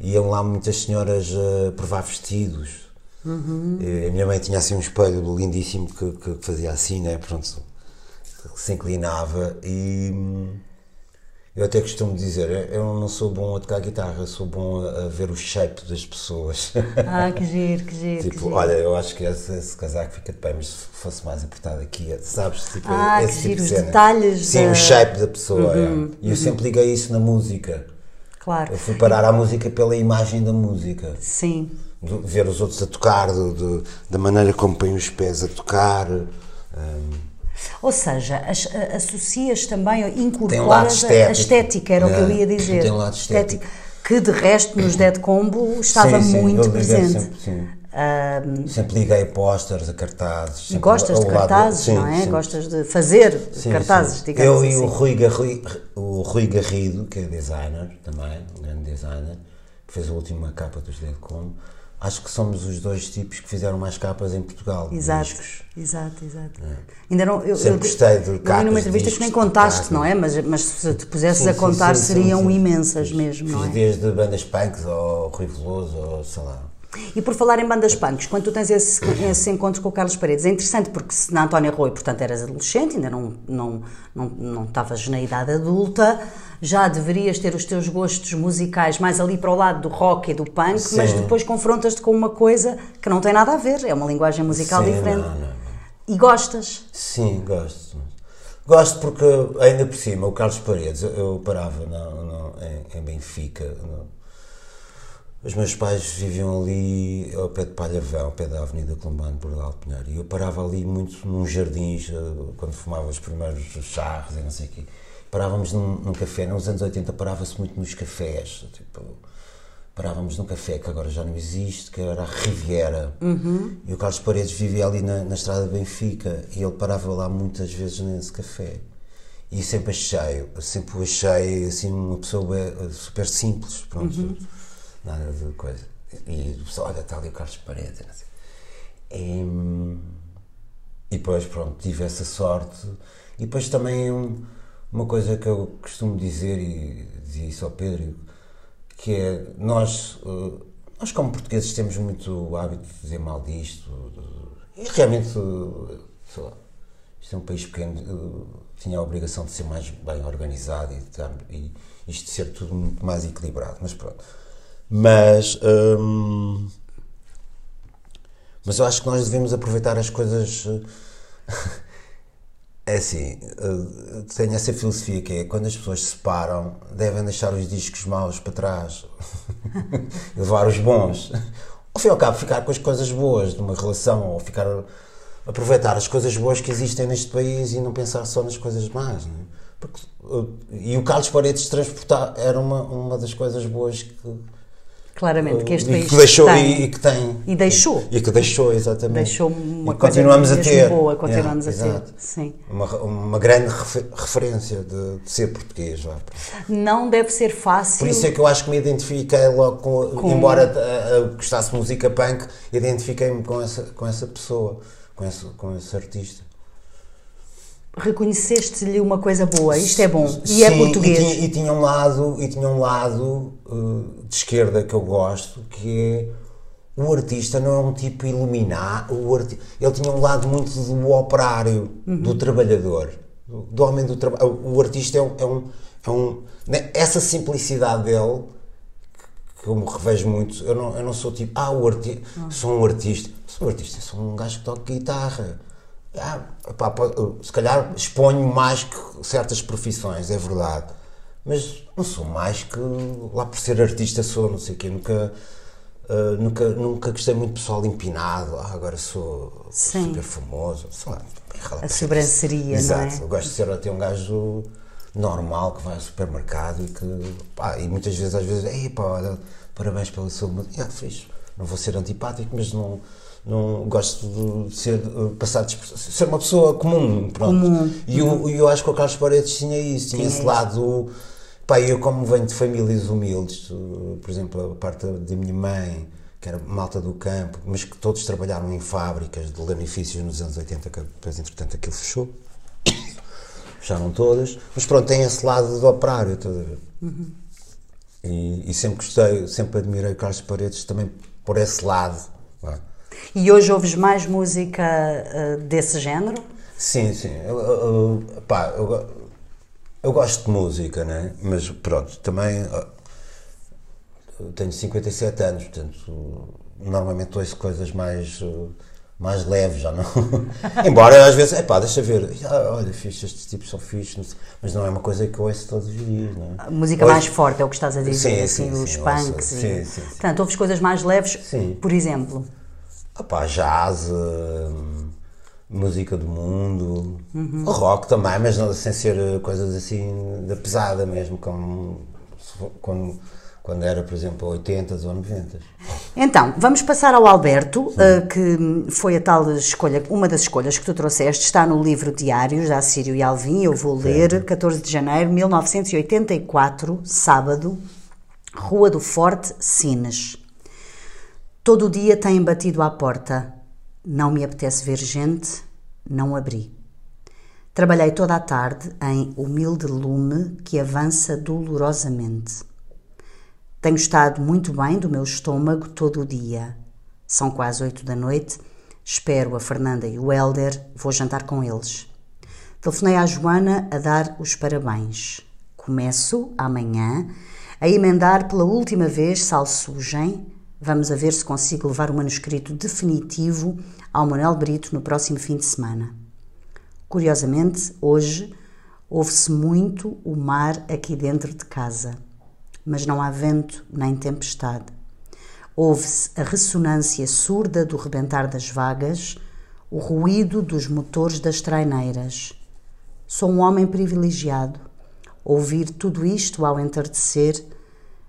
Iam lá muitas senhoras a provar vestidos. Uhum. E a minha mãe tinha assim um espelho lindíssimo que, que fazia assim, né? Pronto, se inclinava e hum, eu até costumo dizer, eu- não sou bom a tocar guitarra, sou bom a, a ver o shape das pessoas. Ah, que giro, que giro. que tipo, giro. olha, eu acho que esse, esse casaco fica de bem, mas se fosse mais apertado aqui, sabes? Tipo, Ah, esse que tipo giro, de os cena. detalhes Sim, da- Uhum, o shape da pessoa. é. E eu sempre liguei isso na música. Claro. Eu fui parar à música pela imagem da música. Sim. Do- ver os outros a tocar, do- do- da maneira como põem os pés a tocar. hum, Ou seja, as- associas também, Tem um incorporas a- a estético. estética, era o que eu É, ia dizer. tem um lado estético. Que de resto nos Dead Combo estava Sim, sim, muito presente. Sempre, sim. Ahm, Sempre liguei pósteres a cartazes. e gostas de lado- cartazes, sim, não é? sim. Gostas de fazer Sim, cartazes, digamos Eu assim. e o Rui, Garri- o Rui Garrido, que é designer também, um grande designer, que fez a última capa dos Deadcom, acho que somos os dois tipos que fizeram mais capas em Portugal. Exato, discos. exato, exato. Ainda não, eu, Sempre eu, gostei de eu capas numa de entrevista que discos, nem de contaste, não é? Mas, mas se te pusesses Sim, a contar sim, sim, seriam imensas mesmo, Fiz não é? desde bandas punks ao Rui Veloso, ou sei lá. E por falar em bandas punks, quando tu tens esse, esse encontro com o Carlos Paredes, é interessante porque se na Antónia Rui, portanto, eras adolescente, ainda não, não, não, não estavas na idade adulta, já deverias ter os teus gostos musicais mais ali para o lado do rock e do punk, Sim. mas depois confrontas-te com uma coisa que não tem nada a ver, é uma linguagem musical Sim, diferente. não, não, não. E gostas. Sim, gosto. Gosto porque, ainda por cima, o Carlos Paredes, eu, parava no- em, em Benfica. no- os meus pais viviam ali ao pé de Palhavão, ao pé da Avenida Colombano, por Portugal Pinheiro. E eu parava ali muito nos jardins, eh, quando fumava os primeiros charros e não sei o quê. Parávamos num, num café, nos anos 80 parava-se muito nos cafés. Tipo, parávamos num café que agora já não existe, que era a Riviera. E o Carlos Paredes vivia ali na, na estrada de Benfica e ele parava lá muitas vezes nesse café. E sempre achei, sempre o achei assim uma pessoa bué- super simples, pronto, nada de coisa. E o pessoal, olha, está ali o Carlos Paredes. sei. E, e depois, pronto, tive essa sorte. E depois também um- uma coisa que eu costumo dizer, e dizia isso ao Pedro, que é nós, eh, nós como portugueses temos muito o hábito de dizer mal disto. e realmente, eh, sei lá, isto é um país pequeno, eh, tinha a obrigação de ser mais bem organizado e, e isto de ser tudo muito mais equilibrado, mas pronto. Mas. hum, mas eu acho que nós devemos aproveitar as coisas. eh, É assim, eh, tenho essa filosofia que é quando as pessoas se separam, devem deixar os discos maus para trás levar os bons. Ao fim e ao cabo, ficar com as coisas boas de uma relação ou ficar aproveitar as coisas boas que existem neste país e não pensar só nas coisas más. é? Porque, eh, e o Carlos Paredes transportar era uma, uma das coisas boas que, Claramente, que este e país que deixou tem. e, que tem. E deixou. E que deixou, exatamente. Deixou uma e coisa continuamos a ter. boa, continuamos Yeah, a ter. exato. Sim. Uma, uma grande refe- referência de, de ser português. Vá. Não deve ser fácil. Por isso é que eu acho que me identifiquei logo com. Embora uh, uh, gostasse de música punk, identifiquei-me com essa, com essa pessoa, com esse, com esse artista. Reconheceste-lhe uma coisa boa, isto é bom. E é Sim, português. E tinha, e tinha um lado, e tinha um lado uh, de esquerda que eu gosto, que é o artista não é um tipo iluminar, o arti ele tinha um lado muito do operário, Uhum. do trabalhador, do, do homem do trabalho. O artista é um, é um, é um- né, essa simplicidade dele que eu me revejo muito. Eu não, eu não sou tipo, ah, o arti sou um artista. Sou um artista, sou um gajo que toca guitarra. Ah, pá, se calhar exponho mais que certas profissões, é verdade. Mas não sou mais que lá por ser artista sou, não sei o quê, nunca, ah, nunca, nunca gostei muito de pessoal empinado, ah, agora sou Sim. super famoso, sei lá. A sobranceria, não Exato, é? eu gosto de ser até um gajo normal que vai ao supermercado e que, pá, e muitas vezes, às vezes, ei pá, olha, parabéns sua música, ah, fixe, não vou ser antipático, mas não, não gosto de ser, passar ser uma pessoa comum, pronto. Comum. E eu, e eu acho que o Carlos Paredes tinha isso, tinha esse lado, pá, eu como venho de famílias humildes, eh, por exemplo, a parte da minha mãe, que era malta do campo, mas que todos trabalharam em fábricas de lanifícios nos anos 80, que depois entretanto aquilo fechou. Fecharam todas, mas pronto, tem esse lado do operário, estás a ver? E, e sempre gostei, sempre admirei Carlos Paredes também por esse lado. vá. E hoje ouves mais música ah, desse género? Sim, sim. Eu, eu- pá, eu, eu gosto de música, né? Mas pronto, também tenho 57 anos, portanto, normalmente ouço coisas mais, mais leves, já não. Embora às vezes, é pá, deixa ver, ah, olha, fixe, estes tipos são sei, mas não é uma coisa que eu ouço todos os dias, não é? A música Hoje- mais forte é o que estás a dizer, Sim, assim, sim, os sim, punks. ouço- e- sim, sim, sim. Portanto, ouves coisas mais leves, por exemplo. Pá, jazz, hum, música do mundo, Uhum. rock também, mas não, sem ser uh, coisas assim da pesada mesmo, como quando, quando era, por exemplo, 80s ou 90s. Então, vamos passar ao Alberto, eh, que foi a tal escolha, uma das escolhas que tu trouxeste, está no livro Diários da Assírio e Alvim, eu vou ler, 14 de janeiro de 1984, sábado, Rua do Forte, Sines. Todo o dia têm batido à porta. Não me apetece ver gente, não abri. Trabalhei toda a tarde em humilde lume que avança dolorosamente. Tenho estado muito bem do meu estômago todo o dia. São quase oito da noite. Espero a Fernanda e o Helder. Vou jantar com eles. Telefonei à Joana a dar os parabéns. Começo, amanhã, a emendar pela última vez Sal Sugem. Vamos a ver se consigo levar o manuscrito definitivo ao Manuel Brito no próximo fim de semana. Curiosamente, hoje ouve-se muito o mar aqui dentro de casa, mas não há vento nem tempestade. Ouve-se a ressonância surda do rebentar das vagas, o ruído dos motores das traineiras. Sou um homem privilegiado. Ouvir tudo isto ao entardecer,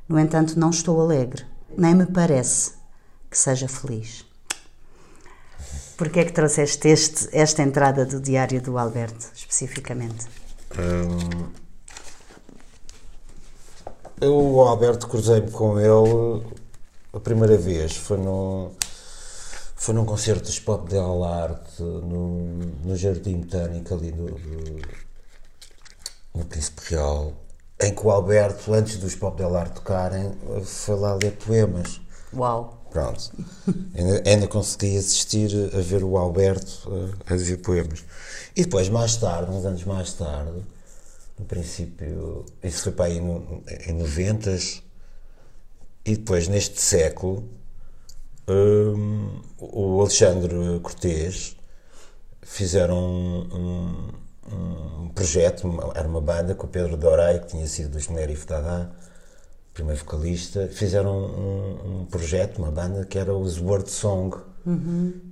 no entanto, não estou alegre, nem me parece que seja feliz. Porquê é que trouxeste este, esta entrada do diário do Alberto, especificamente? Hum, eu, o Alberto, cruzei-me com ele a primeira vez, foi num, foi num concerto dos Pop Del Arte no, no Jardim Botânico ali no Príncipe Real, em que o Alberto, antes dos Pop Del Arte tocarem, foi lá ler poemas. Uau! Pronto. ainda, ainda consegui assistir a ver o Alberto a, a dizer poemas. E depois, mais tarde, uns anos mais tarde, no princípio, isso foi para aí no, em 90 e depois neste século, hum, o Alexandre Cortês fizeram um, um, um projeto, uma- era uma banda com o Pedro Dorei, que tinha sido dos Nerif Dada, primeiro vocalista, fizeram um, um projeto, uma banda, que era os Word Song.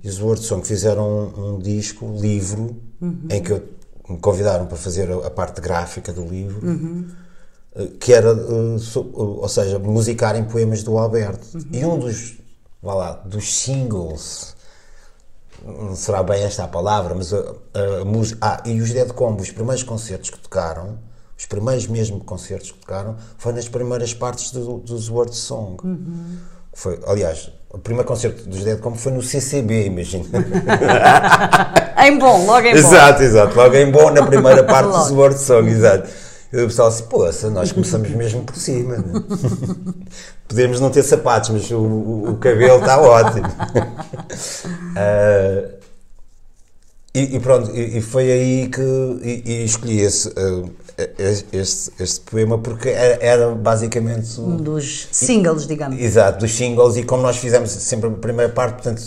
E os Word Song fizeram um, um disco, livro, em que eu, me convidaram para fazer a, a parte gráfica do livro, eh, que era, eh, eh, ou seja, musicarem poemas do Alberto. E um dos, vá lá, dos singles, não será bem esta a palavra, mas a, a música. Ah, e os Dead Combo, os primeiros concertos que tocaram, os primeiros mesmo concertos que tocaram, foi nas primeiras partes do- dos Word Song. Foi, aliás, o primeiro concerto dos Dead Combo foi no CCB, imagina. Em bom, logo em bom. exato, exato. Logo em bom, na primeira parte dos. Word Song, exato. O pessoal assim, poça, nós começamos mesmo por cima. né? Podemos não ter sapatos, mas o, o- o cabelo está ótimo. Ah, e, e pronto, e, e foi aí que e, escolhi esse, ah, este, este poema porque era, era basicamente Um dos singles, digamos. Exato, dos singles, e como nós fizemos sempre a primeira parte, portanto,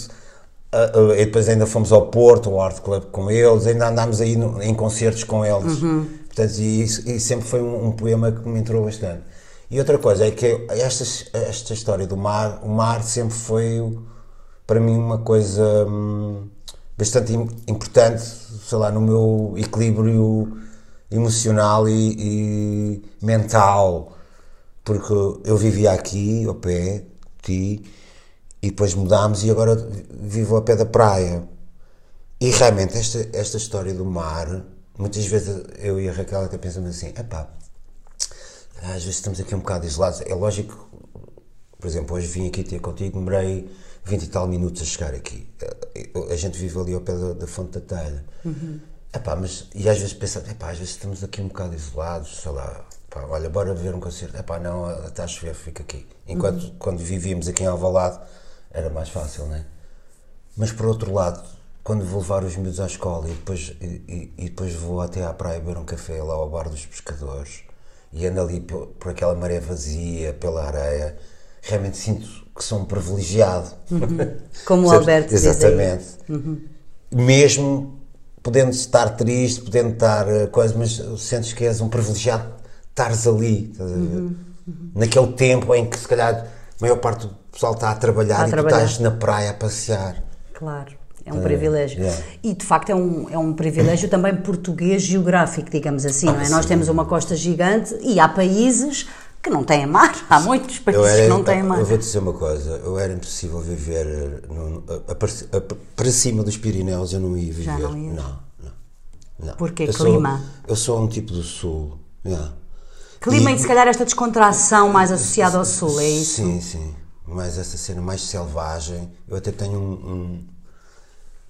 Uh, uh, e depois ainda fomos ao Porto, ao Art Club com eles, ainda andámos aí no, em concertos com eles. Uhum. Portanto, e, e sempre foi um, um, poema que me entrou bastante. E outra coisa é que esta, esta história do mar, o mar sempre foi para mim uma coisa hum, bastante importante, sei lá, no meu equilíbrio emocional e, e mental, porque eu vivia aqui, ao pé de ti, e depois mudámos e agora vivo ao pé da praia. E realmente esta, esta história do mar, muitas vezes eu e a Raquel até pensamos assim, epá, às vezes estamos aqui um bocado isolados. É lógico, por exemplo, hoje vim aqui ter contigo, demorei 20 e tal minutos a chegar aqui. A gente vive ali ao pé da, da fonte da telha. Uhum. Epá, mas, e às vezes pensa, epá, às vezes estamos aqui um bocado isolados, sei lá, epá, olha, bora ver um concerto. Epá, não, está a chover, fica aqui. Enquanto uhum. quando vivíamos aqui em Alvalade, era mais fácil, não é? Mas por outro lado, quando vou levar os miúdos à escola e depois, e, e depois vou até à praia beber um café lá ao bar dos pescadores e ando ali por, por aquela maré vazia, pela areia, realmente sinto que sou um privilegiado. Uhum. Como o Alberto Exatamente. Uhum. Mesmo podendo estar triste, podendo estar uh, coisa, mas sentes que és um privilegiado estares ali, uhum. naquele tempo em que se calhar a maior parte do pessoal está a trabalhar a e trabalhar. tu estás na praia a passear. Claro. É um é, privilégio. Yeah. E de facto é um, é um privilégio também português geográfico, digamos assim, ah, não é? Sim. Nós temos uma costa gigante e há países que não têm mar. Há muitos países era, que não têm mar. Eu vou dizer uma coisa: eu era impossível viver no, a, a, a, para cima dos Pirineus, eu não ia viver. Já não, ia. não, não, não. Porque clima? Sou, eu sou um tipo do sul. Yeah. Clima e, e se calhar esta descontração mais associada ao sul, é isso? Sim, sim mais essa cena mais selvagem. Eu até tenho um. um...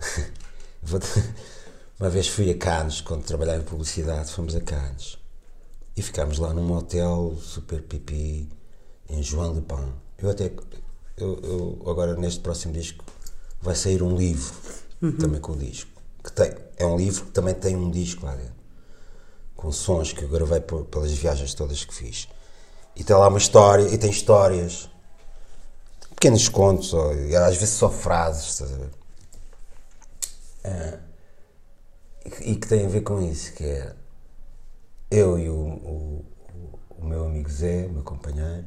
Uma vez fui a Cannes, quando trabalhava em publicidade, fomos a Cannes e ficámos lá num hotel super pipi em João Le Pen. Eu até. Eu, eu, agora neste próximo disco vai sair um livro uhum. também com o disco. Que tem, é um livro que também tem um disco lá dentro. Com sons que eu gravei pelas viagens todas que fiz. E tem lá uma história, e tem histórias pequenos contos, ou, às vezes só frases, estás a ver? Uh, e que tem a ver com isso, que é eu e o, o, o meu amigo Zé, o meu companheiro,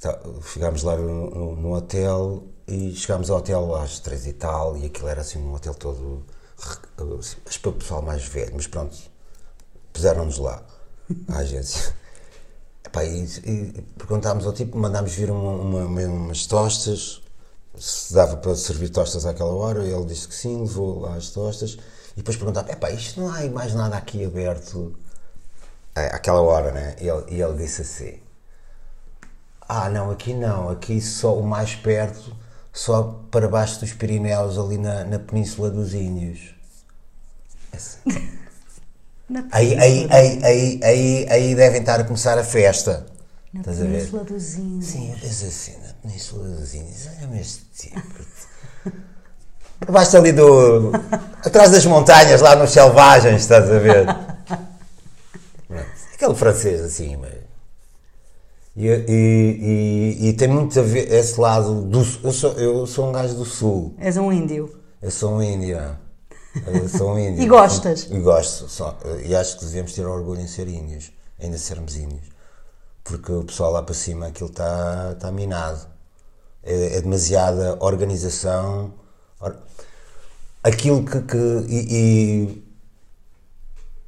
tá, chegámos lá no, no, no, hotel e chegámos ao hotel às três e tal, e aquilo era assim um hotel todo, mas para o pessoal mais velho, mas pronto, puseram-nos lá, à agência. Epá, e, e perguntámos ao tipo, mandámos vir uma, uma, umas tostas, se dava para servir tostas àquela hora, ele disse que sim, levou lá as tostas, e depois perguntava, epá, isto não há mais nada aqui aberto é, àquela hora, né? E ele, e ele disse assim, ah não, aqui não, aqui só o mais perto, só para baixo dos Pirineus, ali na, na Península dos Índios. Aí, aí, aí, aí, aí, aí devem estar a começar a festa. Na Estás Península dos Índios. Sim, eu penso assim, na Península dos Índios, olha-me este tipo. Por baixo ali do. atrás das montanhas, lá nos selvagens, estás a ver? Aquele francês assim, mas. E, e, e, e, tem muito a ver esse lado do eu sou, eu sou um gajo do sul. És um índio. Eu sou um índio. Eu sou um índio. e gostas? E gosto. Só, e acho que devemos ter orgulho em ser índios, ainda sermos índios. Porque o pessoal lá para cima, aquilo está tá minado. É, é demasiada organização. Or, aquilo que. que e, e,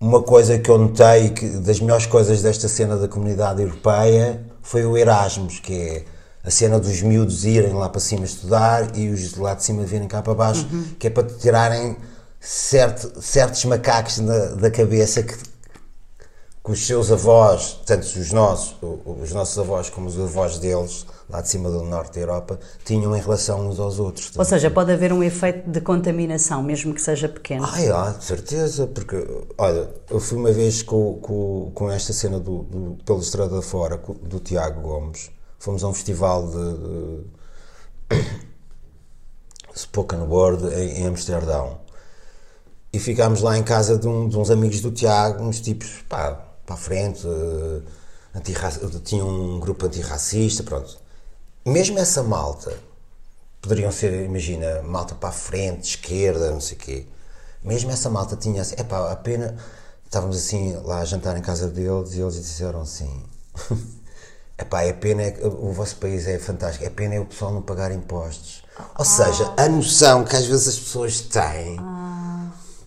uma coisa que eu notei, que das melhores coisas desta cena da comunidade europeia, foi o Erasmus, que é a cena dos miúdos irem lá para cima estudar e os de lá de cima virem cá para baixo, uhum. que é para tirarem certo, certos macacos na, da cabeça que, que os seus avós, tanto os nossos, os nossos avós como os avós deles, lá de cima do norte da Europa, tinham em relação uns aos outros. Ou seja, pode haver um efeito de contaminação, mesmo que seja pequeno. Ah, é, de certeza, porque, olha, eu fui uma vez com, com, com esta cena do, do, pela estrada fora, do Tiago Gomes, fomos a um festival de, de spoken word em, em Amsterdão e ficámos lá em casa de, um, de, uns amigos do Tiago, uns tipos, pá, para a frente, uh, tinha um grupo antirracista, pronto. Mesmo essa malta, poderiam ser, imagina, malta para a frente, esquerda, não sei o quê. Mesmo essa malta tinha assim, epá, a pena. Estávamos assim lá a jantar em casa deles e eles disseram assim. Epá, é pena, é o vosso país é fantástico, é pena é o pessoal não pagar impostos. Ou seja, a noção que às vezes as pessoas têm,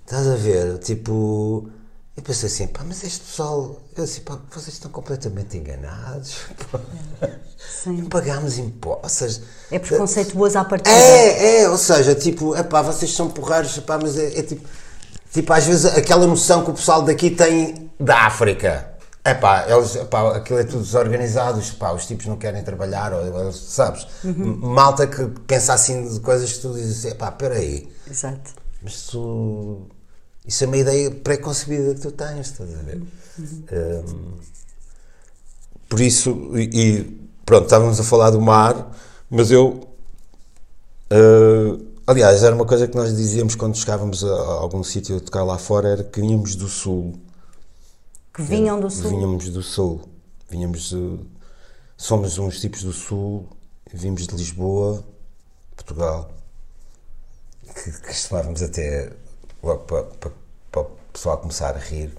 estás a ver? Tipo, eu pensei assim, pá, mas este pessoal, eu assim, pá, vocês estão completamente enganados. Sim. Não pagámos impostos. É preconceituoso à partida. é, é, ou seja, tipo, epá, vocês são porreiros, epá, mas é, é tipo, tipo, às vezes aquela noção que o pessoal daqui tem da África. Epá, eles, epá, aquilo é tudo desorganizado, os, epá, os tipos não querem trabalhar, ou, eles, sabes? Malta que pensa assim de coisas que tu dizes assim, epá, peraí, Exato. mas tu. Isso é uma ideia pré-concebida que tu tens, estás a ver? Hum, por isso, e, e, pronto, estávamos a falar do mar, mas eu. uh, aliás, era uma coisa que nós dizíamos quando chegávamos a, a algum sítio a tocar lá fora, era que vinhamos do sul. Que vinham do sul. Vinhamos do sul. Vinhamos de, Somos uns tipos do sul, vimos de Lisboa, Portugal. Que, costumávamos até, para, para, para o pessoal começar a rir,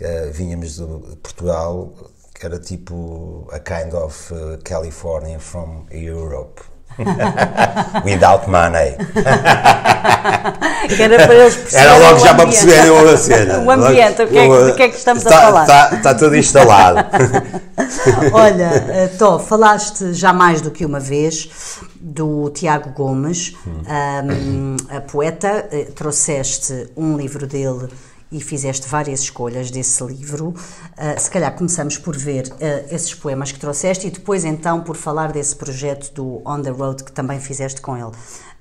uh, vinhamos de Portugal, que era tipo a kind of uh, California from Europe. Without money. Que era para eles perceberem Era logo o já para ambiente. perceberem a cena. O ambiente, o que é que- do que é que estamos a está, falar? Está, está tudo instalado. Olha, eh, Tó, falaste já mais do que uma vez do Tiago Gomes, ahm, a poeta, eh, trouxeste um livro dele e fizeste várias escolhas desse livro. Ah, se calhar começamos por ver eh, esses poemas que trouxeste e depois então por falar desse projeto do On the Road que também fizeste com ele.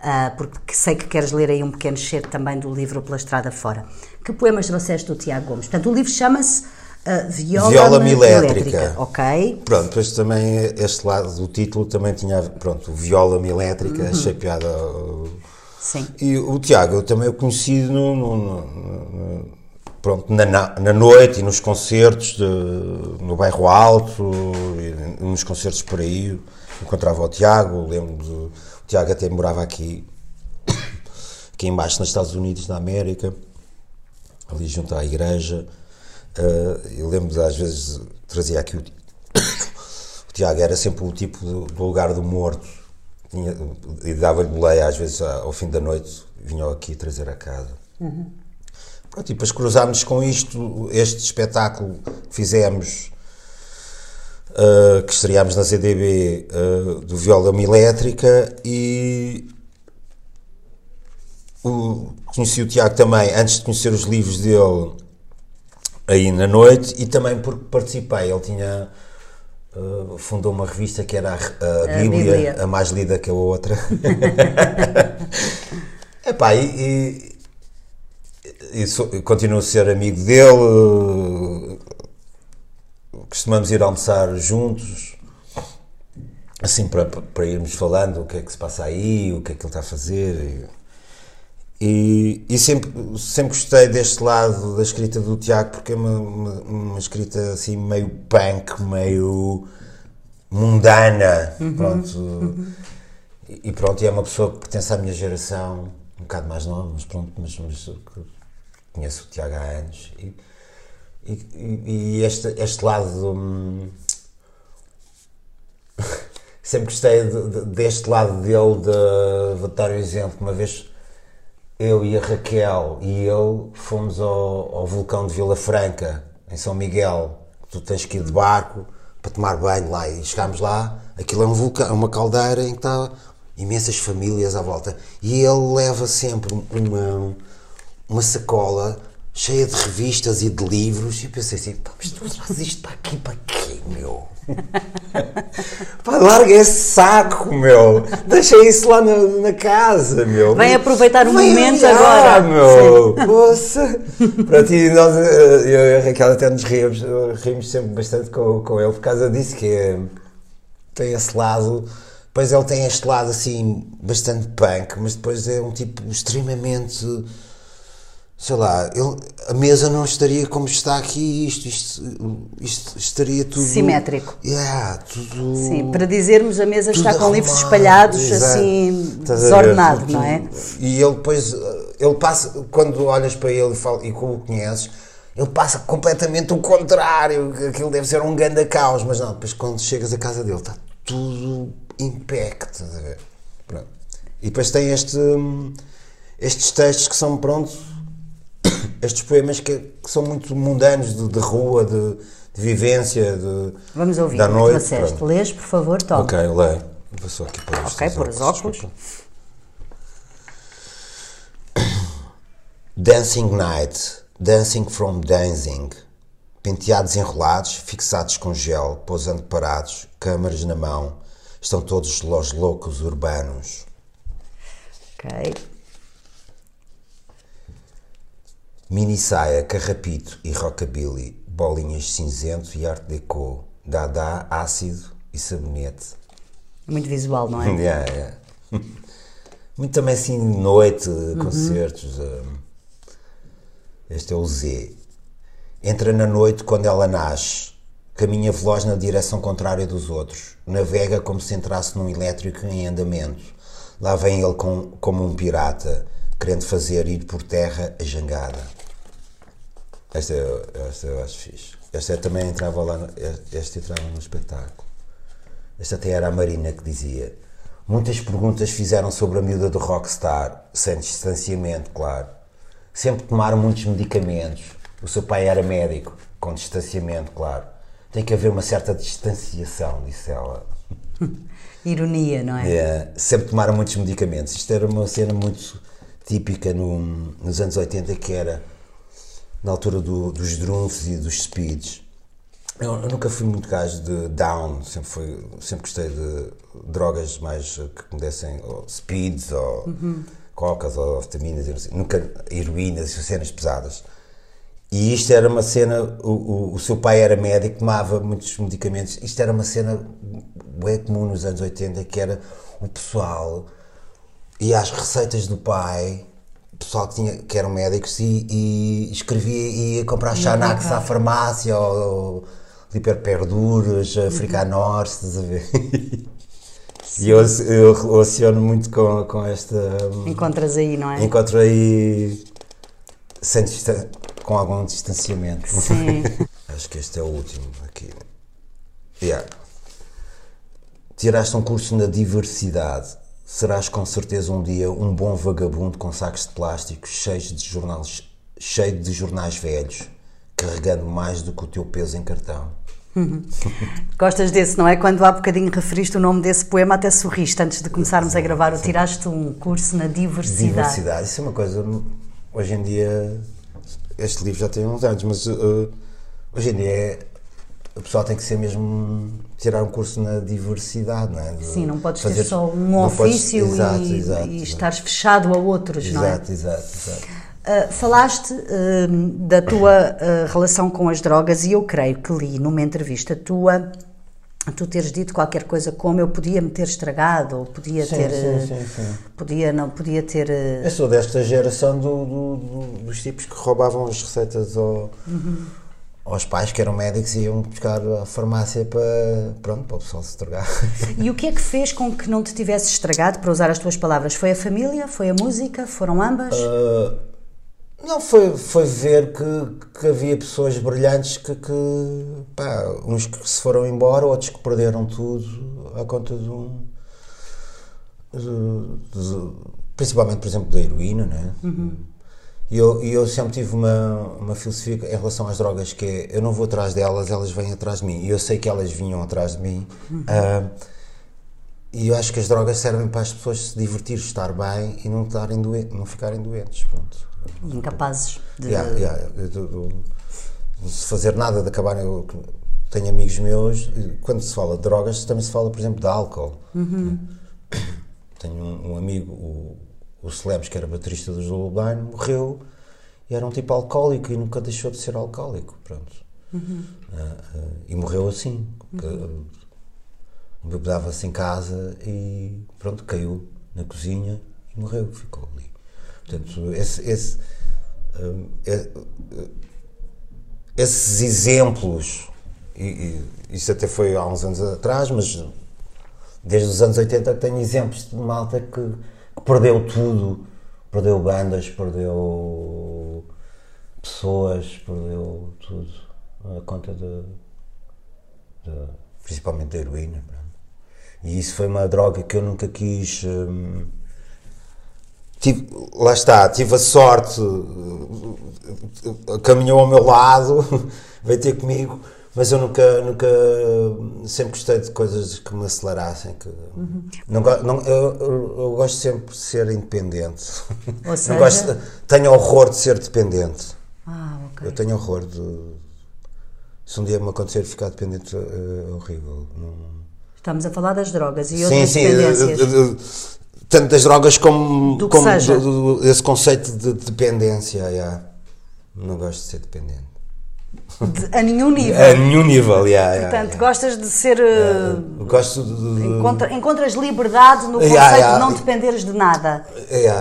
Ah, porque sei que queres ler aí um pequeno excerto também do livro Pela Estrada Fora. Que poemas trouxeste do Tiago Gomes? Portanto, o livro chama-se ah, Viola, Viola Milétrica. Ok. Pronto, depois também este lado do título também tinha, pronto, viola milétrica, Uhum. achei piada. Sim. E o Tiago, eu também o conheci no, no- no- no- pronto, na, na- na noite e nos concertos de- no bairro Alto, nos concertos por aí, encontrava o Tiago, lembro do, o Tiago até morava aqui, aqui embaixo nos Estados Unidos da América, ali junto à igreja. Uh, eu lembro de, às vezes trazia aqui o, o Tiago era sempre o tipo do, lugar do morto. E dava-lhe boleia às vezes ao fim da noite vinham aqui trazer a casa Pronto, e depois cruzámos com isto este espetáculo que fizemos uh, que estreámos na ZDB uh, do Viola Milétrica e o- conheci o Tiago também antes de conhecer os livros dele aí na noite e também porque participei. Ele tinha. uh, fundou uma revista que era a, a Bíblia, Bíblia. a mais lida que a outra. Epá, e, e, e sou- continuo a ser amigo dele. uh, Costumamos ir almoçar juntos, assim para, para irmos falando o que é que se passa aí, o que é que ele está a fazer. e- e, sempre, sempre gostei deste lado da escrita do Tiago porque é uma, uma, uma escrita assim meio punk, meio mundana. Pronto. E, e pronto, e é uma pessoa que pertence à minha geração, um bocado mais nova, mas pronto, mas, mas conheço o Tiago há anos. E, e, e- este, este lado. hum, sempre gostei de- de- deste lado dele, de, vou dar um exemplo, uma vez eu e a Raquel e ele fomos ao, ao vulcão de Vila Franca, em São Miguel. Tu tens que ir de barco para tomar banho lá e chegámos lá, aquilo é um vulcão, uma caldeira em que está imensas famílias à volta. E ele leva sempre uma, uma sacola cheia de revistas e de livros. E eu pensei assim, pá, mas tu trazes isto para aqui, para quê, meu? Pá, larga esse saco, meu. Deixa isso lá na, na casa, meu. Vem aproveitar o Vem momento olhar, agora. meu. Poça. Pronto, e nós, eh, eu e a Raquel até nos rimos, rimos sempre bastante com, com ele por causa disso, que é, tem esse lado. Depois ele tem este lado assim, bastante punk, mas depois é um tipo extremamente sei lá, ele, a mesa não estaria como está aqui, isto, isto, isto estaria tudo. Simétrico. Yeah, tudo. Sim, para dizermos a mesa está com livros espalhados exato. assim, Estás desordenado, Tudo- não é? E ele depois, ele passa, quando olhas para ele e, fala, e como o conheces, ele passa completamente o contrário, aquilo deve ser um ganda caos, mas não, depois quando chegas à casa dele está tudo impec, estás a ver? Pronto. E depois tem este, hum, estes textos que são, pronto, estes poemas que, que são muito mundanos, de, de rua, de, de vivência, de, Vamos ouvir da o que noite. disseste. Lês, por favor, Tom. Ok, leio. Vou só aqui pôr Ok, pôr os óculos. desculpa. Dancing Night, Dancing from Dancing. Penteados enrolados, fixados com gel, pousando parados, câmaras na mão. Estão todos os loucos urbanos. Ok. Mini saia, carrapito e rockabilly, bolinhas cinzento e art deco, dada, ácido e sabonete. Muito visual, não é? Yeah, yeah. Muito também assim, noite, concertos. hum. Este é o Z. Entra na noite quando ela nasce. Caminha veloz na direção contrária dos outros. Navega como se entrasse num elétrico em andamento. Lá vem ele com, como um pirata, querendo fazer ir por terra a jangada. Esta, eu- esta eu acho fixe. Esta também entrava lá, no- esta entrava no espetáculo. Esta até era a Marina que dizia. Muitas perguntas fizeram sobre a miúda do rockstar, sem distanciamento, claro. Sempre tomaram muitos medicamentos. O seu pai era médico, com distanciamento, claro. Tem que haver uma certa distanciação, disse ela. Ironia, não é? É, sempre tomaram muitos medicamentos. Isto era uma cena muito típica no- nos anos 80, que era na altura do- dos drunfs e dos speeds. Eu, eu nunca fui muito gajo de down, sempre, fui, sempre gostei de drogas mais que me dessem ou speeds ou cocas ou vitaminas, nunca heroínas cenas pesadas. E isto era uma cena, o, o, o seu pai era médico, tomava muitos medicamentos. Isto era uma cena bem comum nos anos 80, que era o pessoal ia às receitas do pai, pessoal que, tinha, que eram médicos, e, e escrevia e ia comprar Xanax à farmácia, ou, ou hiperperduras, africanor, estás a ver? E eu, eu relaciono muito com, com esta. hum, Encontras aí, não é? Encontro aí sem distan- com algum distanciamento. Sim. Acho que este é o último aqui. Yeah. Tiraste um curso na diversidade. Serás com certeza um dia um bom vagabundo com sacos de plástico cheios de jornais, cheio de jornais velhos, carregando mais do que o teu peso em cartão. Gostas desse, não é? Quando há bocadinho referiste o nome desse poema, até sorriste antes de começarmos a gravar. O tiraste um curso na diversidade. Diversidade, isso é uma coisa. Hoje em dia, este livro já tem uns anos, mas uh, hoje em dia é, o pessoal tem que ser mesmo. tirar um curso na diversidade, não é? De Sim, não podes ter fazer- só um não podes- ofício exato, e, exato, e exato. estares fechado a outros, não é? Exato, exato, exato. Uh, falaste uh, da tua uh, relação com as drogas e eu creio que li numa entrevista tua tu teres dito qualquer coisa como eu podia me ter estragado ou podia Sim, ter sim, uh, sim, sim. podia não podia ter Eu sou desta geração do- do- do- dos tipos que roubavam as receitas ao- aos pais que eram médicos e iam buscar à farmácia para, pronto, para o pessoal se drogar. e o que é que fez com que não te tivesse estragado para usar as tuas palavras foi a família foi a música foram ambas Uh, Não, foi, foi ver que, que havia pessoas brilhantes que, que pá, uns que se foram embora, outros que perderam tudo à conta de um. de- de- principalmente, por exemplo, da heroína, né? E eu, e eu sempre tive uma, uma filosofia em relação às drogas que é eu não vou atrás delas, elas vêm atrás de mim. E eu sei que elas vinham atrás de mim. Ah, e eu acho que as drogas servem para as pessoas se divertir, estar bem e não, estarem doen- não ficarem doentes. Pronto. incapazes de Yeah, yeah, do- do- de se fazer nada, de acabar. Eu tenho amigos meus, e quando se fala de drogas, também se fala, por exemplo, de álcool. Tenho um, um amigo, o, o Celebs, que era baterista dos Lulu Blind, morreu e era um tipo alcoólico e nunca deixou de ser alcoólico. Pronto. Ah, ah, e morreu assim. que, Bebedava-se em casa e pronto, caiu na cozinha e morreu, ficou ali. Portanto, esse, esse, hum, é, é, esses exemplos, e, e, isso até foi há uns anos atrás, mas desde os anos 80 tenho exemplos de malta que, que perdeu tudo, perdeu bandas, perdeu pessoas, perdeu tudo, a conta de, de principalmente da heroína. E isso foi uma droga que eu nunca quis. Hum, tive, lá está, tive a sorte, caminhou ao meu lado, veio ter comigo, mas eu nunca, nunca sempre gostei de coisas que me acelerassem. Que, uhum. não, não, eu, eu, gosto sempre de ser independente. Ou seja... não gosto, tenho horror de ser dependente. Ah, okay. Eu tenho horror de. Se um dia me acontecer ficar dependente, é horrível. Não, Estamos a falar das drogas e outras sim, sim, dependências. tanto das drogas como, Do como do, do, esse conceito de dependência. Yeah. Não gosto de ser dependente. De, a nenhum nível. A nenhum nível, yeah, yeah, Portanto, yeah. gostas de ser. Uh, gosto de. de encontra, encontras liberdade no conceito de não dependeres de nada.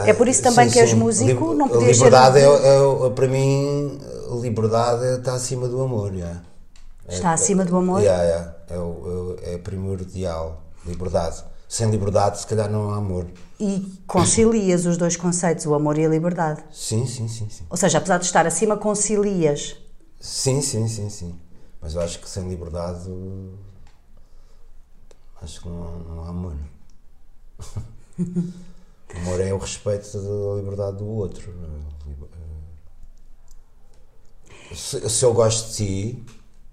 É por isso também sim, que és músico, não podias liberdade ser. É, é, para mim, liberdade está acima do amor. Yeah. Está é, acima do amor? Yeah, yeah. É, é, é primordial. Liberdade. Sem liberdade, se calhar não há amor. E concilias os dois conceitos, o amor e a liberdade? Sim, sim, sim. sim. Ou seja, apesar de estar acima, concilias? Sim, sim, sim, sim. Mas eu acho que sem liberdade. Acho que não, não há amor. amor é o respeito da liberdade do outro. Se, se eu gosto de ti,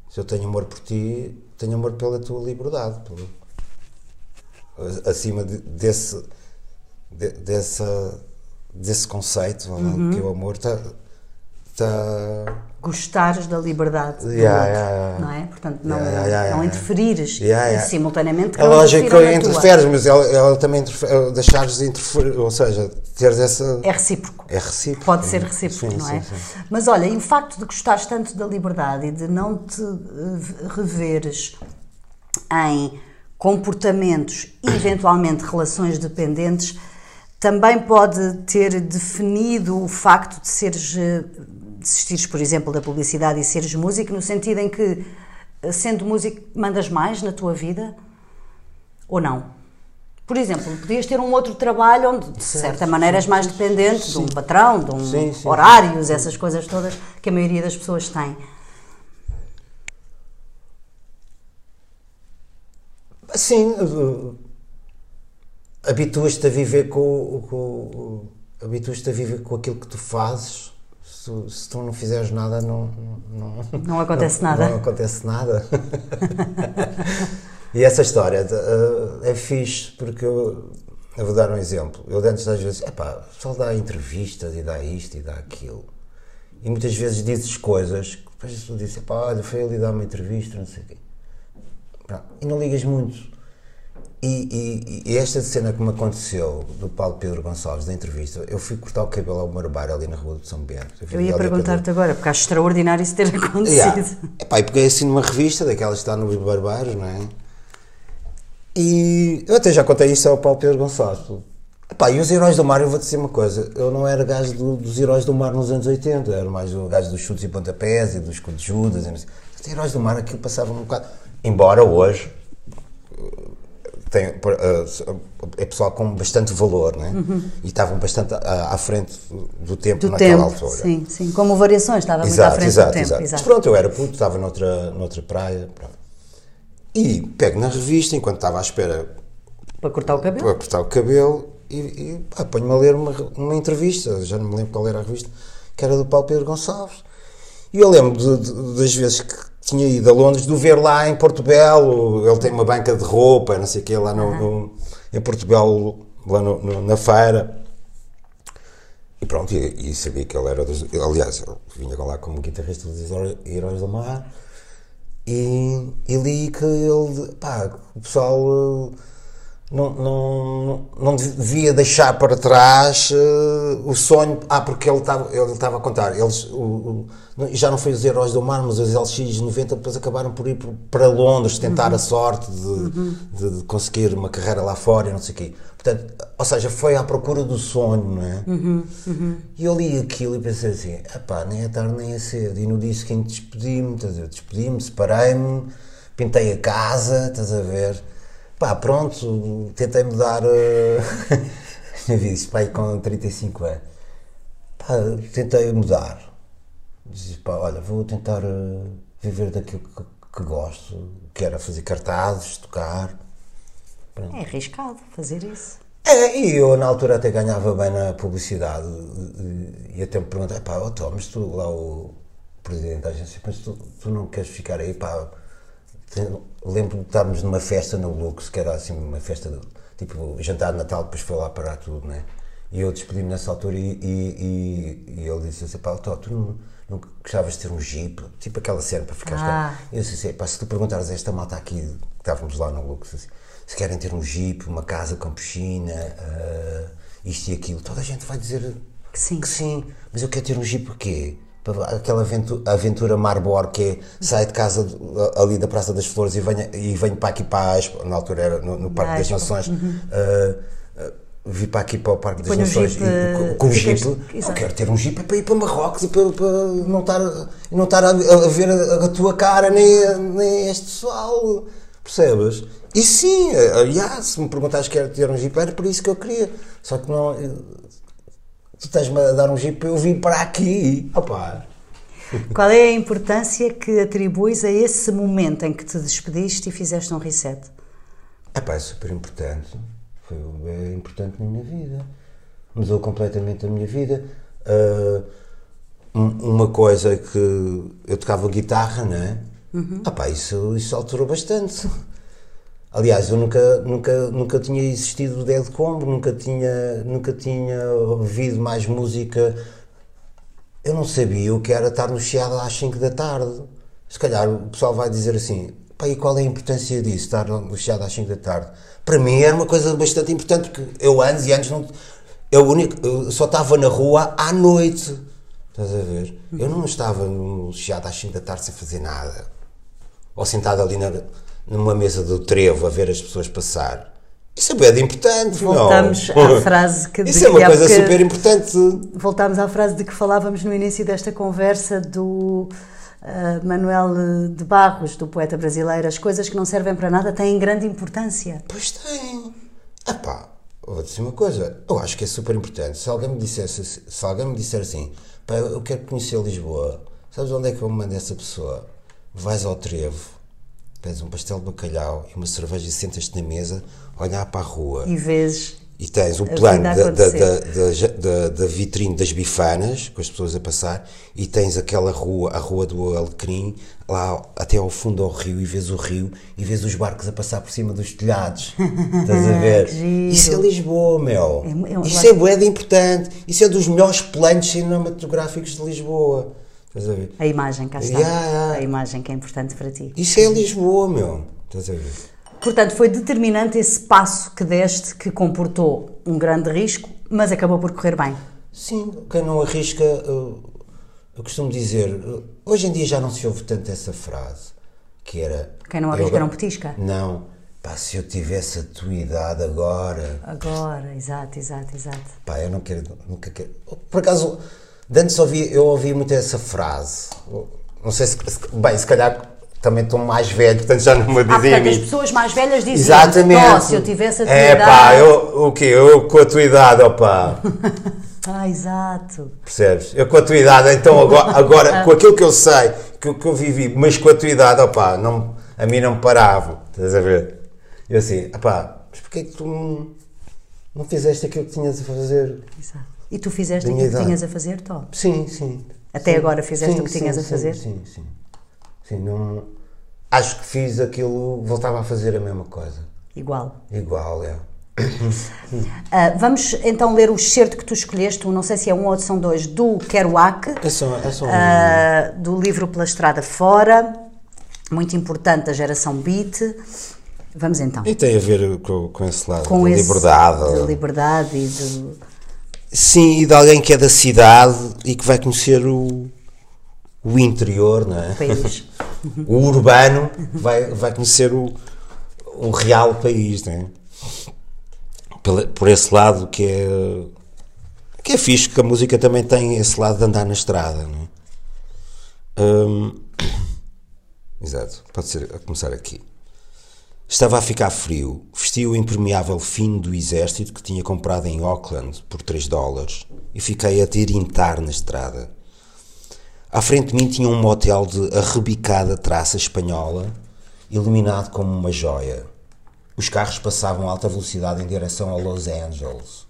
se eu tenho amor por ti, tenho amor pela tua liberdade. acima de, desse, de, dessa, desse conceito, uhum. que o amor está. Tá... Gostares da liberdade yeah, outro, yeah, não é? Portanto, não, não interferires simultaneamente. A lógica que interferes, mas ela, ela também interfere, deixares de interferir, ou seja, teres essa. É recíproco. É recíproco. Pode ser recíproco, sim, não é? Sim, sim. Mas olha, e o facto de gostares tanto da liberdade e de não te eh, reveres em comportamentos e eventualmente relações dependentes também pode ter definido o facto de seres eh, desistires, por exemplo, da publicidade e seres músico, no sentido em que, eh, sendo músico, mandas mais na tua vida? Ou não? Por exemplo, podias ter um outro trabalho onde, de certa maneira, és mais dependente sim. de um patrão, de um sim, sim, horários, essas coisas todas que a maioria das pessoas tem. Sim, uh, habituas-te a viver com, com habituas-te a viver com aquilo que tu fazes se, se tu não fizeres nada, não. Não, não acontece não, nada. Não acontece nada. e essa história uh, é fixe porque eu, eu, vou dar um exemplo. Eu antes às vezes, epá, só dá entrevistas e dá isto e dá aquilo. E muitas vezes dizes coisas que depois tu dizes, epá, olha, foi ali dar uma entrevista, não sei o quê. E não ligas muito. E, e, e, esta cena que me aconteceu do Paulo Pedro Gonçalves, da entrevista, eu fui cortar o cabelo ao Marbar ali na rua de São Bento. Eu, eu ia perguntar-te agora, porque acho extraordinário isso ter acontecido. Yeah. Epá, e peguei assim numa revista, daquelas que está nos Barbaros, não é? E eu até já contei isto ao Paulo Pedro Gonçalves. Epá, e os Heróis do Mar, eu vou-te dizer uma coisa, eu não era gajo do, dos Heróis do Mar nos anos 80, era mais o gajo dos chutes e pontapés e dos escudos Judas. Os Heróis do Mar aquilo passava um bocado. Embora hoje tem, uh, é pessoal com bastante valor, né? Uhum. E estavam bastante à, à frente do tempo do naquela tempo, altura. Sim, sim, como variações, estava muito à frente exato, do tempo. Exato. exato. Mas pronto, eu era puto, estava noutra, noutra praia. Pronto. E pego na revista, enquanto estava à espera. Para cortar o cabelo? Para cortar o cabelo e, e ponho-me a ler uma, uma entrevista, já não me lembro qual era a revista, que era do Paulo Pedro Gonçalves. E eu lembro de, de, das vezes que tinha ido a Londres, do ver lá em Porto Belo, ele tem uma banca de roupa, não sei o quê, lá no, no, em Porto Belo, lá no, no, na feira. E pronto, e, e, sabia que ele era dos. Aliás, ele vinha lá como guitarrista dos Heróis do Mar. E, e li que ele. pá, o pessoal não, não, não devia deixar para trás uh, o sonho. Ah, porque ele estava ele estava a contar. Eles, o, o, já não foi os Heróis do Mar, mas os LX90 depois acabaram por ir para Londres tentar uhum. a sorte de, uhum. de, de, conseguir uma carreira lá fora e não sei o quê. Portanto, ou seja, foi à procura do sonho, não é? Uhum. uhum. E eu li aquilo e pensei assim: pá, nem é tarde nem é cedo. E no dia seguinte despedi-me, despedi-me, separei-me, pintei a casa, estás a ver? Pá, pronto, tentei mudar. Uh... Tinha visto isto, pai, com 35 anos. Pá, tentei mudar. Disse, pá, olha, vou tentar uh, viver daquilo que, que, gosto, que era fazer cartazes, tocar. Pronto. É arriscado fazer isso. É, e eu na altura até ganhava bem na publicidade e até me perguntei, pá, oh, Tom, mas tu lá o presidente da agência, mas tu, tu não queres ficar aí, pá, lembro de estarmos numa festa no Lux, que era assim uma festa, tipo jantar de Natal, depois foi lá parar tudo, né? E eu despedi-me nessa altura e, e, e, e ele disse assim: pá, tu não, não gostavas de ter um jeep? Tipo aquela cena para ficar. Ah. Eu disse assim: pá, se tu perguntares a esta malta aqui, que estávamos lá no Lux, assim, se querem ter um jeep, uma casa com piscina, uh, isto e aquilo, toda a gente vai dizer que sim. Que sim. Mas eu quero ter um jeep porquê? Aquela aventura, aventura Marbor que é, sai de casa ali da Praça das Flores e venho, e venho para aqui para a Expo, na altura era no, no Parque das Nações, uhum. uh, uh, vi para aqui para o Parque das Nações e, com, o jeep, eu quero ter um jeep para ir para Marrocos e para, para não estar, não estar a, a ver a, a, tua cara nem, nem este pessoal, percebes? E sim, aliás, se me perguntares quero ter um jeep, era por isso que eu queria, só que não tu estás-me a dar um jeep, eu vim para aqui. Opa. Qual é a importância que atribuis a esse momento em que te despediste e fizeste um reset? Epá, é super importante. Foi é importante na minha vida. Mudou completamente a minha vida. Uh, uma coisa que eu tocava guitarra, não é? Uhum. Epá, isso, isso alterou bastante. Aliás, eu nunca, nunca, nunca tinha existido o Dead Combo, nunca tinha, nunca tinha ouvido mais música. Eu não sabia o que era estar no Chiado às 5 da tarde. Se calhar o pessoal vai dizer assim: Pá, e qual é a importância disso, estar no Chiado às 5 da tarde? Para mim era uma coisa bastante importante, porque eu anos e anos não. Eu, único, eu só estava na rua à noite. Estás a ver? Eu não estava no Chiado às 5 da tarde sem fazer nada. Ou sentado ali na numa mesa do trevo a ver as pessoas passar. Isso é bem importante, Voltamos não? à frase que... Isso é uma coisa super importante. Voltamos à frase de que falávamos no início desta conversa do uh, Manuel de Barros, do poeta brasileiro. As coisas que não servem para nada têm grande importância. Pois têm. Epá, vou dizer uma coisa. Eu acho que é super importante. Se alguém me dissesse, se alguém me disser assim, pá, eu quero conhecer Lisboa, sabes onde é que eu me mando essa pessoa? Vais ao trevo pedes um pastel de bacalhau e uma cerveja e sentas-te na mesa, olhar para a rua. E vês. E tens o plano da, da, da, da, vitrine das bifanas, com as pessoas a passar, e tens aquela rua, a rua do Alecrim, lá até ao fundo ao rio, e vês o rio, e vês os barcos a passar por cima dos telhados. Estás a ver? Isso é Lisboa, meu. É, é, Isso é de importante. Isso é dos melhores planos cinematográficos de Lisboa. Estás a ver? A imagem, cá está. Yeah. A imagem que é importante para ti. Isso é Lisboa, meu. Estás a ver? Portanto, foi determinante esse passo que deste que comportou um grande risco, mas acabou por correr bem. Sim, quem não arrisca, eu, eu costumo dizer, hoje em dia já não se ouve tanto essa frase, que era... Quem não arrisca eu, não petisca? Não, pá, se eu tivesse a tua idade agora... Agora, exato, exato, exato. Pá, eu não quero, nunca quero... Por acaso de antes ouvi, eu ouvi muito essa frase. Não sei se. Bem, se calhar também estou mais velho, portanto já não me dizem ah, a mim. as pessoas mais velhas dizem Exatamente. se eu tivesse a tua é, idade... pá, eu, o quê? Eu com a tua idade, opá. ah, exato. Percebes? Eu com a tua idade, então agora, agora com aquilo que eu sei, que, que eu vivi, mas com a tua idade, opá, não, a mim não me parava, estás a ver? Eu assim, opá, mas porquê que tu não, não fizeste aquilo que tinhas a fazer? Exato. E tu fizeste aquilo que tinhas a fazer, Tó? Sim, sim. Até sim, agora fizeste sim, o que tinhas sim, a fazer? Sim, sim. Sim, não... Acho que fiz aquilo, voltava a fazer a mesma coisa. Igual? Igual, é. Uh, vamos então ler o excerto que tu escolheste, não sei se é um ou são dois, do Kerouac, é só, é só um. uh, do livro Pela Estrada Fora, muito importante da geração Beat. Vamos então. E tem a ver com, com esse lado Com da esse liberdade. De liberdade e de. Sim, e de alguém que é da cidade e que vai conhecer o, o interior, não é? país. o urbano vai, vai conhecer o, o real país, não é? Por esse lado que é que é fixe, que a música também tem esse lado de andar na estrada, não é? Hum, exato, pode ser a começar aqui. Estava a ficar frio, vesti o impermeável fino do exército que tinha comprado em Auckland por 3 dólares e fiquei a tirintar na estrada. À frente de mim tinha um motel de arrebicada traça espanhola, iluminado como uma joia. Os carros passavam a alta velocidade em direção a Los Angeles.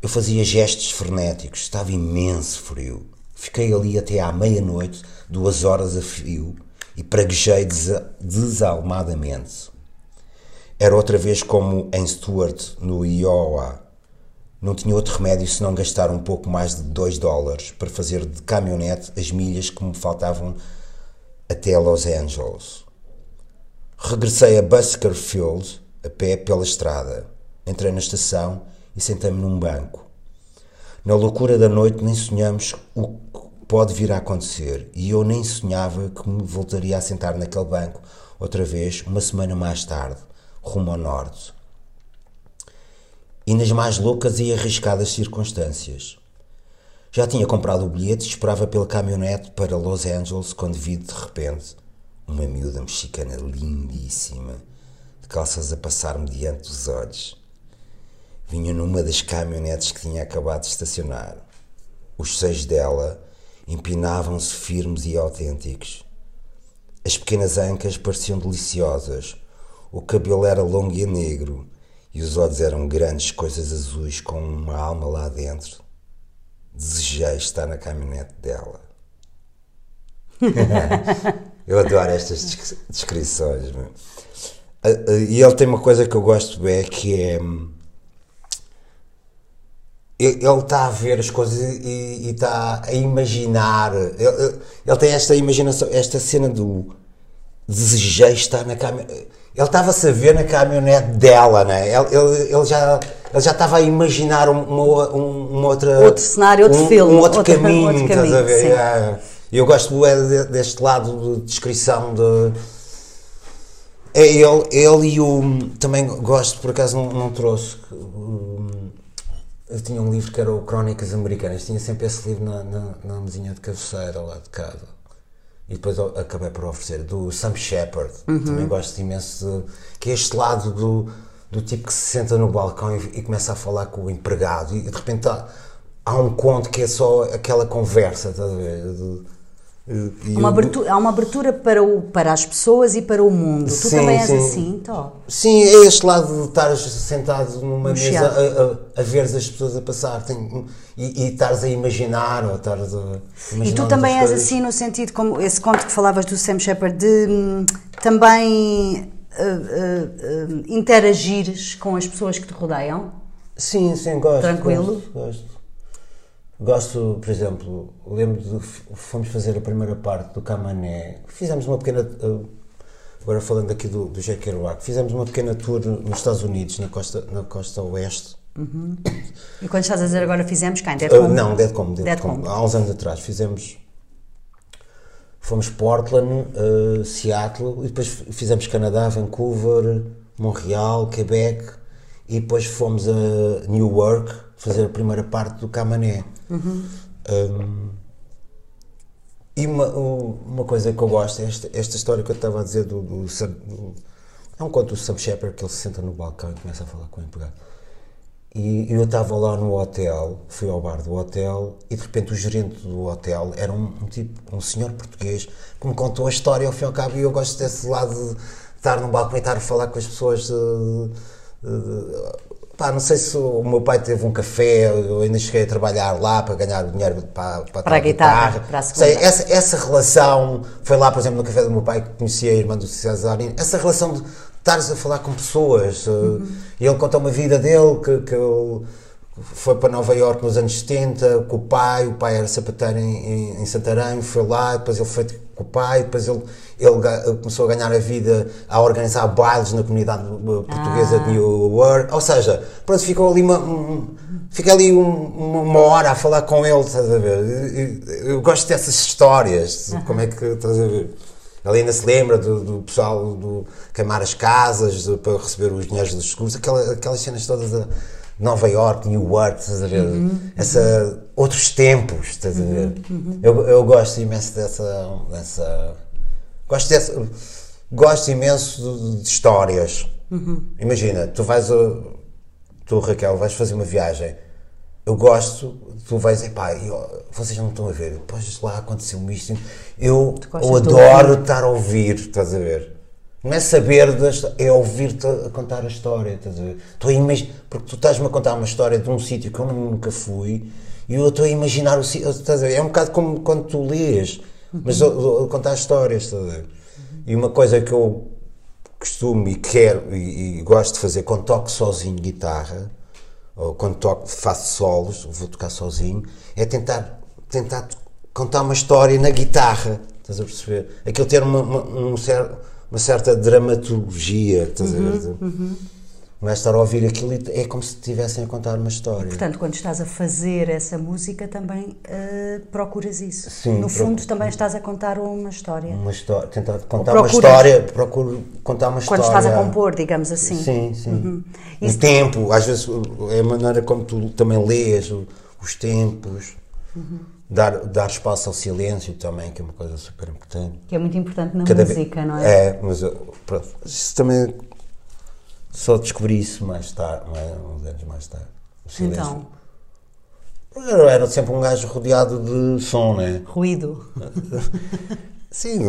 Eu fazia gestos frenéticos, estava imenso frio. Fiquei ali até à meia-noite, duas horas a fio, e praguejei desa- desalmadamente. Era outra vez como em Stuart, no Iowa. Não tinha outro remédio senão gastar um pouco mais de 2 dólares para fazer de caminhonete as milhas que me faltavam até Los Angeles. Regressei a Buskerfield a pé pela estrada. Entrei na estação e sentei-me num banco. Na loucura da noite nem sonhamos o pode vir a acontecer e eu nem sonhava que me voltaria a sentar naquele banco outra vez uma semana mais tarde, rumo ao norte. E nas mais loucas e arriscadas circunstâncias. Já tinha comprado o bilhete e esperava pela caminhonete para Los Angeles quando vi de repente uma miúda mexicana lindíssima, de calças a passar-me diante dos olhos. Vinha numa das caminhonetes que tinha acabado de estacionar. Os seios dela empinavam-se firmes e autênticos. As pequenas ancas pareciam deliciosas. O cabelo era longo e negro e os olhos eram grandes coisas azuis com uma alma lá dentro. Desejei estar na caminhonete dela. eu adoro estas des- descrições. E ele tem uma coisa que eu gosto bem que é. Ele está a ver as coisas e está a imaginar. Ele, ele- tem esta imaginação, esta cena do desejei estar na caminhonete. Ele estava-se a ver na caminhonete dela, né? ele, ele, ele já ele já estava a imaginar um- uma, um, uma outra Outro cenário, outro um, filme, um outro outro- caminho, outro estás a caminho, ver? sim. É. Eu gosto de- deste lado de descrição de é ele, ele e o também gosto por acaso não, não trouxe eu tinha um livro que era o Crónicas Americanas. Tinha sempre esse livro na, na, na mesinha de cabeceira lá de casa. E depois acabei por oferecer do Sam Shepard. Também gosto imenso de, que é este lado do, do tipo que se senta no balcão e, e começa a falar com o empregado. E de repente há, há um conto que é só aquela conversa estás a ver? Uma abertura, há uma abertura para, o, para as pessoas e para o mundo. Tu Sim, também és sim. assim, Tó? Sim, é este lado de estares sentado numa mesa a, a, a ver as pessoas a passar tem- e, estares a imaginar ou estares a E tu também és coisas. assim no sentido, como esse conto que falavas do Sam Shepard, de hum, também uh, uh, uh, interagires com as pessoas que te rodeiam? Sim, sim, gosto. Tranquilo? Gosto, gosto. Gosto, por exemplo, lembro de fomos fazer a primeira parte do Camané, fizemos uma pequena. uh, Agora falando aqui do, do Jack Kerouac, fizemos uma pequena tour nos Estados Unidos, na costa, na costa oeste. E quando estás a dizer agora fizemos quem? Dead Uh, Home? não, Deadcom, Deadcom. Deadcom. Há uns anos atrás fizemos. Fomos Portland, uh, Seattle, e depois fizemos Canadá, Vancouver, Montreal, Quebec, e depois fomos a Newark fazer a primeira parte do Camané. Um, e uma, um- uma coisa que eu gosto é esta, esta história que eu estava a dizer do. do, do é um conto do Sam Shepard que ele se senta no balcão e começa a falar com o empregado. E eu estava lá no hotel, fui ao bar do hotel e de repente o gerente do hotel era um, um tipo, um senhor português que me contou a história ao fim e ao cabo e eu gosto desse lado de estar no balcão e estar a falar com as pessoas. de- de- de- pá, não sei se o meu pai teve um café, eu ainda cheguei a trabalhar lá para ganhar o dinheiro para, para, Para a tal guitarra, para a. Sei, essa, essa relação foi lá, por exemplo, no café do meu pai que conhecia a irmã do Cesarino. Essa relação de estares a falar com pessoas. Uhum. E ele contou uma vida dele que, que ele foi para Nova Iorque nos anos 70 com o pai. O pai era sapateiro em, em, em Santarém, foi lá. Depois ele foi com o pai, depois ele, ele começou a ganhar a vida a organizar bailes na comunidade portuguesa ah. de New York. Ou seja, pronto, ficou ali uma, um, fica ali um, uma hora a falar com ele, estás a ver? Eu, eu gosto dessas histórias, como é que estás a ver? Ele ainda se lembra do, do pessoal do queimar as casas do, para receber os dinheiros dos seguros, aquela, aquelas cenas todas Nova York, New York, estás a ver? Uhum, Essa, Outros tempos, estás a ver? Uhum, uhum. Eu, eu gosto imenso dessa. dessa gosto, dessa, gosto imenso de, de histórias. Uhum. Imagina, tu vais. A, tu, Raquel, vais fazer uma viagem. Eu gosto, tu vais, epá, eu, vocês não estão a ver, depois lá aconteceu isto. Eu, eu adoro estar a ouvir, estás a ver? Não é saber, é ouvir-te a contar a história? Estou a imaginar, porque tu estás-me a contar uma história de um sítio que eu nunca fui e eu estou a imaginar o sítio? É um bocado como quando tu lês, mas eu, eu contar histórias, estás a ver? E uma coisa que eu costumo e quero e, e gosto de fazer quando toco sozinho guitarra, ou quando toco, faço solos, vou tocar sozinho, é tentar, tentar contar uma história na guitarra, estás a perceber? Aquilo ter uma, uma um certo uma certa dramaturgia, estás uhum, a ver? Uhum. uhum. Não é estar a ouvir aquilo é como se estivessem a contar uma história. Portanto, quando estás a fazer essa música, também uh, procuras isso. Sim, no fundo, procuro, também estás a contar uma história. Uma história, tentar contar uma história, procuro contar uma história. Quando estás a compor, digamos assim. Sim, sim. Uhum. O tempo, às vezes é a maneira como tu também lês os tempos. Uhum dar, dar espaço ao silêncio também, que é uma coisa super importante. Que é muito importante na Cada música, vez, não é? É, mas pronto, isso também só descobri isso mais tarde, não é? uns anos mais tarde. O silêncio. Então. Eu era sempre um gajo rodeado de som, né? Ruído. Sim,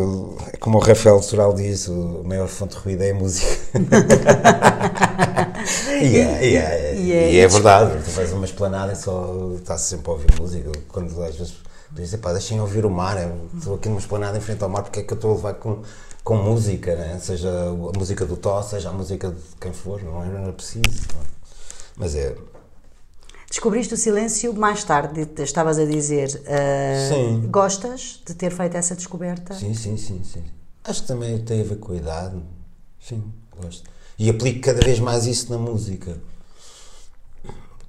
é como o Rafael Soral diz, a maior fonte de ruído é a música. e, é, e, é, e, é, e é verdade, tu vais uma esplanada e só estás sempre a ouvir música. Quando às vezes dizes, pá, deixem ouvir o mar, estou aqui numa esplanada em frente ao mar, porque é que eu estou a levar com, com música, né? seja a música do Tó, seja a música de quem for, não era, era preciso. Mas é, Descobriste o silêncio mais tarde, estavas a dizer. Uh, gostas de ter feito essa descoberta? Sim, sim, sim, sim. Acho que também tem a ver com a idade. Sim, gosto. E aplico cada vez mais isso na música.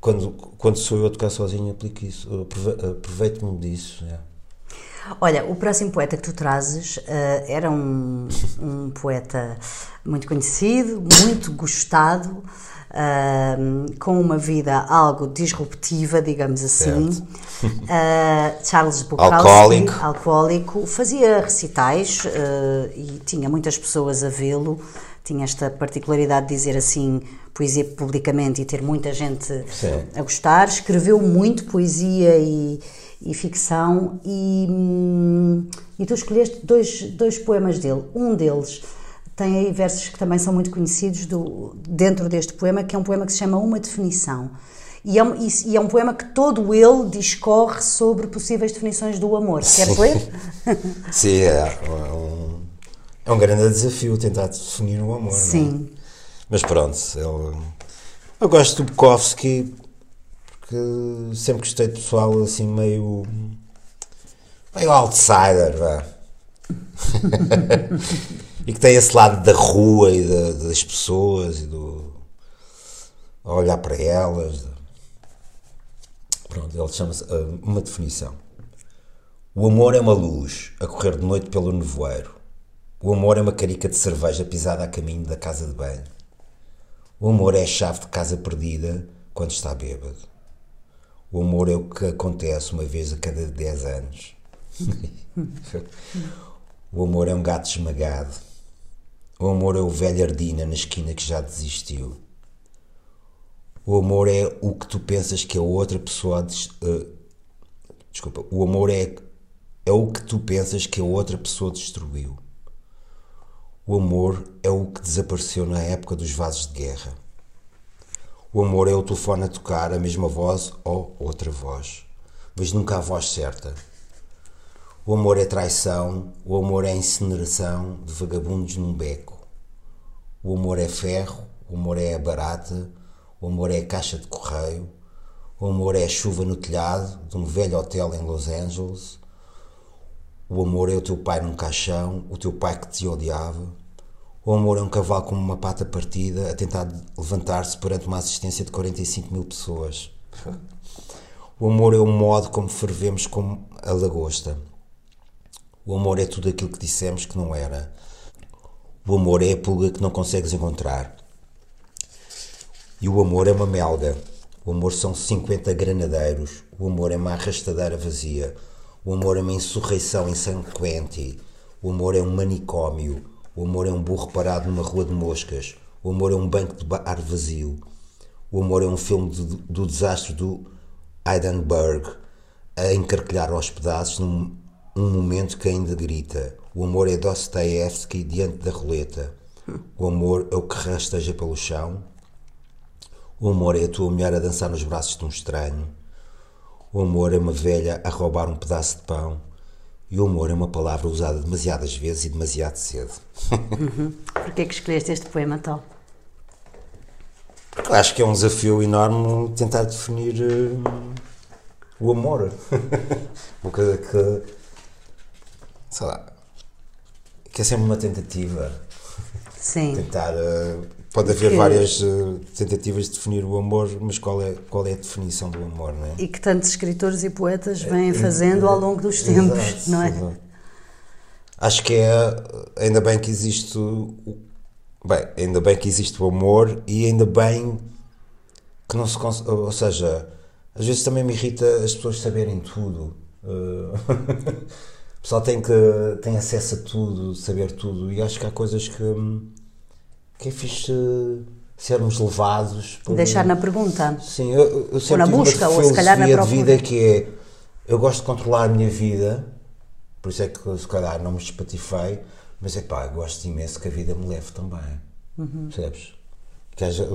Quando, quando sou eu a tocar sozinho, aplico isso. Aproveito-me disso. É. Olha, o próximo poeta que tu trazes uh, era um, um poeta muito conhecido, muito gostado uh, com uma vida algo disruptiva, digamos assim. Uh, Charles Bukowski, alcoólico. alcoólico, fazia recitais e tinha muitas pessoas a vê-lo. Tinha esta particularidade de dizer assim poesia publicamente e ter muita gente Sim. a gostar. Escreveu muito poesia e, e ficção e, hum, e tu escolheste dois, dois poemas dele. Um deles tem aí versos que também são muito conhecidos do, dentro deste poema, que é um poema que se chama Uma Definição. E é, um, e é um poema que todo ele discorre sobre possíveis definições do amor. Queres ler? Sim, é, é um, é um grande desafio tentar definir o amor. É? Sim. É? Mas pronto, eu, eu gosto do Bukowski porque sempre gostei de pessoal assim meio. meio outsider, vá. e que tem esse lado da rua e da, das pessoas e do a olhar para elas. Pronto, ele chama-se uh, uma definição. O amor é uma luz a correr de noite pelo nevoeiro. O amor é uma carica de cerveja pisada a caminho da casa de banho. O amor é a chave de casa perdida quando está bêbado. O amor é o que acontece uma vez a cada 10 anos. o amor é um gato esmagado o amor é o velho Ardina na esquina que já desistiu. O amor é o que tu pensas que a outra pessoa. Uh, desculpa. O amor é, é o que tu pensas que a outra pessoa destruiu. O amor é o que desapareceu na época dos vasos de guerra. O amor é o telefone a tocar a mesma voz ou outra voz, mas nunca a voz certa. O amor é traição, o amor é incineração de vagabundos num beco. O amor é ferro, o amor é barata, o amor é caixa de correio, o amor é chuva no telhado de um velho hotel em Los Angeles. O amor é o teu pai num caixão, o teu pai que te odiava. O amor é um cavalo com uma pata partida a tentar levantar-se perante uma assistência de 45 mil pessoas. O amor é o modo como fervemos como a lagosta. O amor é tudo aquilo que dissemos que não era. O amor é a pulga que não consegues encontrar. E o amor é uma melga. O amor são 50 granadeiros. O amor é uma arrastadeira vazia. O amor é uma insurreição em San Quentin. O amor é um manicômio. O amor é um burro parado numa rua de moscas. O amor é um banco de bar vazio. O amor é um filme do, do desastre do Heidenberg a encarquilhar aos pedaços num um momento que ainda grita. O amor é Dostoevsky diante da roleta. O amor é o que rasteja pelo chão. O amor é a tua mulher a dançar nos braços de um estranho. O amor é uma velha a roubar um pedaço de pão. E o amor é uma palavra usada demasiadas vezes e demasiado cedo. Uhum. Porquê que escolheste este poema tal? Porque acho que é um desafio enorme tentar definir uh, o amor. uma coisa que, sei lá, que é sempre uma tentativa. Sim. Tentar. Uh, pode haver que... várias uh, tentativas de definir o amor, mas qual é, qual é a definição do amor, não é? E que tantos escritores e poetas vêm é, fazendo é, ao longo dos tempos, exato, não é? Exato. Acho que é. Ainda bem que existe. Bem, ainda bem que existe o amor e ainda bem que não se. Ou seja, às vezes também me irrita as pessoas saberem tudo. Uh, o pessoal tem, que, tem acesso a tudo, saber tudo, e acho que há coisas que, que é fixe sermos levados. Por, Deixar na pergunta. Sim, eu, eu sempre ou na busca, ou se calhar na procura. de vida que é eu gosto de controlar a minha vida, por isso é que se calhar não me espatifei, mas é pá, gosto imenso que a vida me leve também. Uhum. Percebes? Que haja.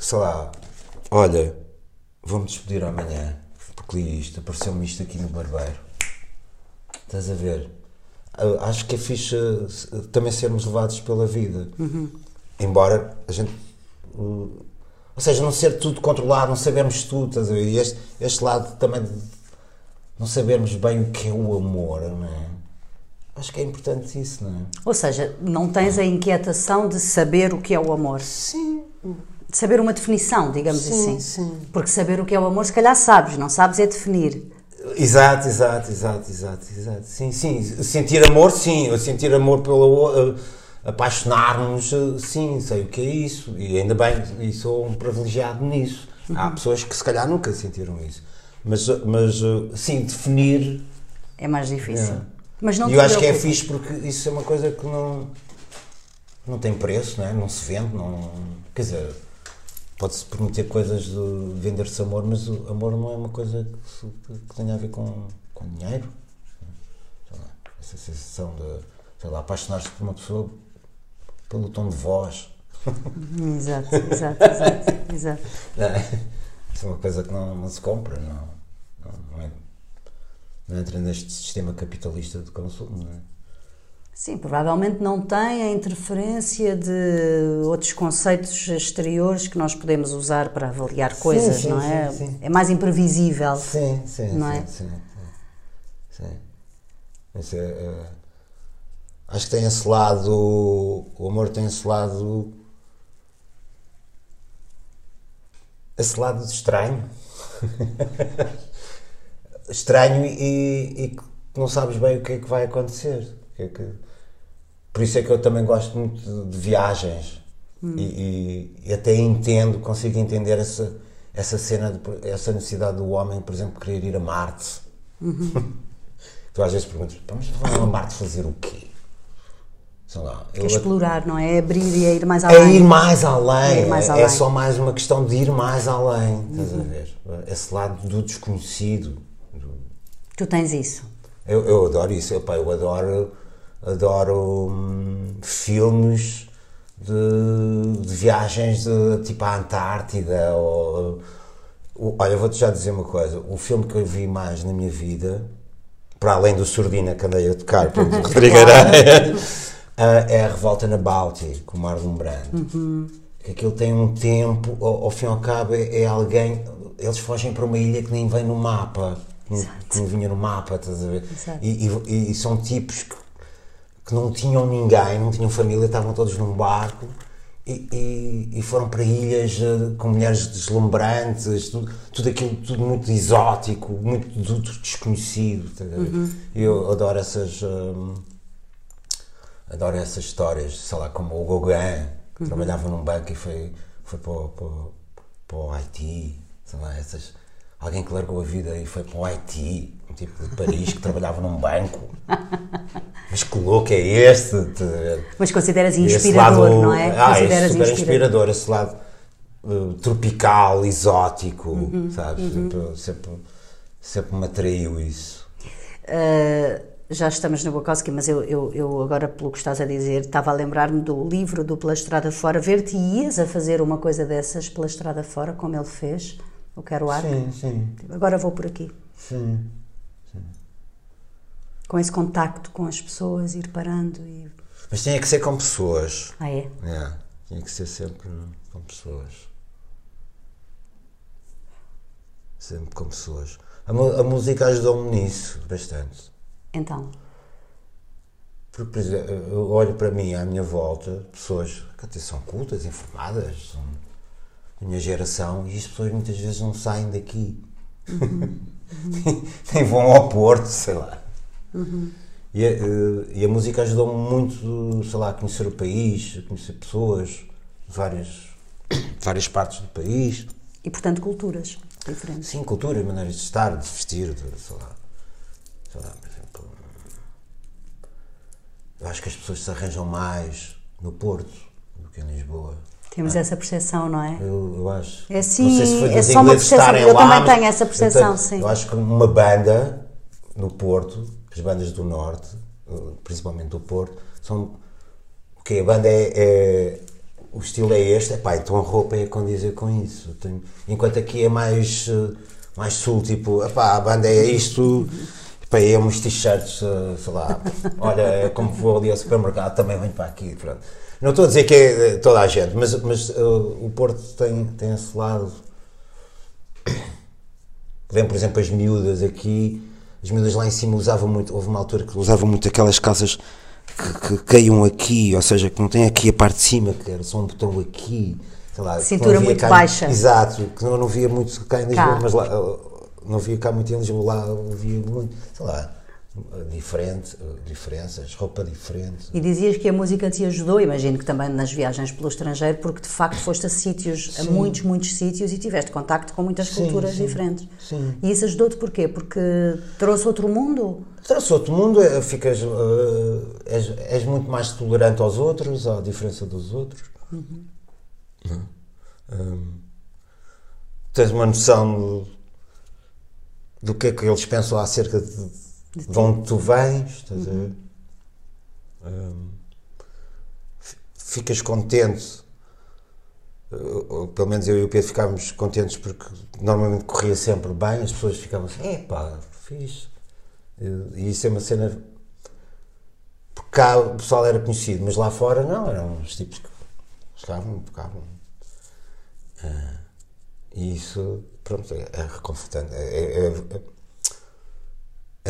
Sei lá, olha, vou-me despedir amanhã porque li isto, apareceu-me isto aqui no barbeiro. Estás a ver? Acho que é fixe também sermos levados pela vida. Uhum. Embora a gente. Ou seja, não ser tudo controlado, não sabermos tudo, estás a ver? E este, este lado também de não sabermos bem o que é o amor, não é? Acho que é importante isso, não é? Ou seja, não tens a inquietação de saber o que é o amor? Sim de saber uma definição, digamos sim, assim. Sim. Porque saber o que é o amor, se calhar sabes, não sabes é definir. Exato, exato, exato, exato, exato. Sim, sim. Sentir amor, sim. Sentir amor pelo uh, apaixonar-nos, uh, sim, sei o que é isso. E ainda bem, e sou um privilegiado nisso. Uhum. Há pessoas que se calhar nunca sentiram isso. Mas, mas uh, sim, definir. É mais difícil. É. Mas não e eu acho que é fixe porque isso é uma coisa que não, não tem preço, não, é? não se vende. Não, quer dizer, pode-se prometer coisas de vender-se amor, mas o amor não é uma coisa que, que tenha a ver com, com dinheiro. Lá, essa sensação de, sei lá, apaixonar-se por uma pessoa pelo tom de voz. Exato, exato, exato. exato. É, isso é uma coisa que não, não se compra, não, não, não, é, não entra neste sistema capitalista de consumo, não é? Sim, provavelmente não tem a interferência de outros conceitos exteriores que nós podemos usar para avaliar coisas, sim, sim, não é? Sim, sim. É mais imprevisível. Sim, sim, não sim, é? sim, sim. Isso é, é, acho que tem esse lado, o amor tem esse lado, esse lado estranho, estranho e, e não sabes bem o que é que vai acontecer. Que é que... Por isso é que eu também gosto muito de, viagens hum. e, e, e, até entendo, consigo entender essa, essa cena, de, essa necessidade do homem, por exemplo, querer ir a Marte. Uhum. tu às vezes perguntas, vamos a Marte fazer o quê? Sei lá. É explorar, não é? é? Abrir e é ir mais além. É ir mais além. É, ir mais além. é só mais uma questão de ir mais além. Uhum. Estás a ver? Esse lado do desconhecido. Tu tens isso? Eu, eu adoro isso. Eu, pá, eu adoro adoro hum, filmes de, de, viagens de, tipo à Antártida ou, ou olha, vou-te já dizer uma coisa. O filme que eu vi mais na minha vida para além do Sordina que andei a tocar para Rodrigo Areia é a Revolta na Báltica com o Marlon Brando uhum. aquilo tem um tempo ao, ao fim e ao cabo é, é alguém eles fogem para uma ilha que nem vem no mapa. Que não, que não vinha no mapa, estás a ver? E, e- e são tipos que, que não tinham ninguém, não tinham família, estavam todos num barco e, e- e foram para ilhas eh, com mulheres deslumbrantes, tudo, tudo aquilo tudo muito exótico, muito desconhecido. ver? E Eu adoro essas. hum, adoro essas histórias, sei lá, como o Gauguin, que trabalhava num banco e foi, foi para, o- para, para o Haiti, sei lá, essas. Alguém que largou a vida e foi para o Haiti, um tipo de Paris que trabalhava num banco. Mas que louco é este? Ver? Mas consideras inspirador, lado- não é? Ah, é consideras super inspirador, esse lado uh, tropical, exótico, Uhum, sabes? Sempre, sempre, sempre me atraiu isso. Uh, já estamos no Bukowski, mas eu, eu, eu agora, pelo que estás a dizer, estava a lembrar-me do livro do Pela Estrada Fora. Ver-te ias a fazer uma coisa dessas pela Estrada Fora, como ele fez, o Quero Ar. Sim, sim, Agora vou por aqui. sim. Com esse contacto com as pessoas, ir parando e. Mas tinha que ser com pessoas. Ah, é? É, tinha que ser sempre com pessoas. Sempre com pessoas. A, a música ajudou-me nisso bastante. Então. Porque, por exemplo, eu olho para mim, à minha volta, pessoas que até são cultas, informadas, são minha geração, e as pessoas muitas vezes não saem daqui. Nem vão ao Porto, sei lá. E, a, eh, e a música ajudou-me muito, sei lá, a conhecer o país, a conhecer pessoas de várias, várias partes do país. E portanto, culturas diferentes. Sim, cultura, maneiras de estar, de vestir, de, sei lá. Sei lá, por exemplo. Eu acho que as pessoas se arranjam mais no Porto do que em Lisboa. Temos essa percepção, não é? Eu, eu acho. É sim, se é só uma percepção. Eu também tenho essa percepção, tenho- sim. Eu acho que uma banda no Porto, as bandas do Norte, eh, principalmente do Porto, são. O que A banda é. é- o estilo é este, epá, então a roupa é condizer com isso. Tenho- enquanto aqui é mais, eh, mais sul, tipo, epá, a banda é isto, epá, é uns t-shirts, eh, sei lá, olha, é como vou ali ao supermercado, também venho para aqui, pronto. Não estou a dizer que é eh, toda a gente, mas, mas eh, o Porto tem, tem esse lado. Lembro, por exemplo, as miúdas aqui, as miúdas lá em cima usavam muito, houve uma altura que usavam muito aquelas calças que, que caíam aqui, ou seja, que não tem aqui a parte de cima, que era só um botão aqui, sei lá. Cintura muito cá- baixa. Exato, que não, não via muito cá em Lisboa, Cá. mas lá, eh, não via cá muito em Lisboa, lá via muito, sei lá, diferente, diferenças, roupa diferente. E dizias que a música te ajudou, imagino que também nas viagens pelo estrangeiro, porque de facto foste a sítios, a muitos, muitos sítios e tiveste contacto com muitas Sim, culturas sim, diferentes. sim. E isso ajudou-te porquê? Porque trouxe outro mundo? Trouxe outro mundo, eh, ficas, eh, és, és muito mais tolerante aos outros, à diferença dos outros. Não? Hum, tens uma noção do, do que é que eles pensam acerca de, de onde tu vens, estás a ver? Fi- ficas contente. ou- pelo menos eu e o Pedro ficávamos contentes porque normalmente corria sempre bem, as pessoas ficavam assim, epá, fixe. E isso é uma cena. Porque cá o pessoal era conhecido, mas lá fora não, eram os tipos que chegavam, tocavam. Ah, e isso, pronto, é, é reconfortante. É, é, é- é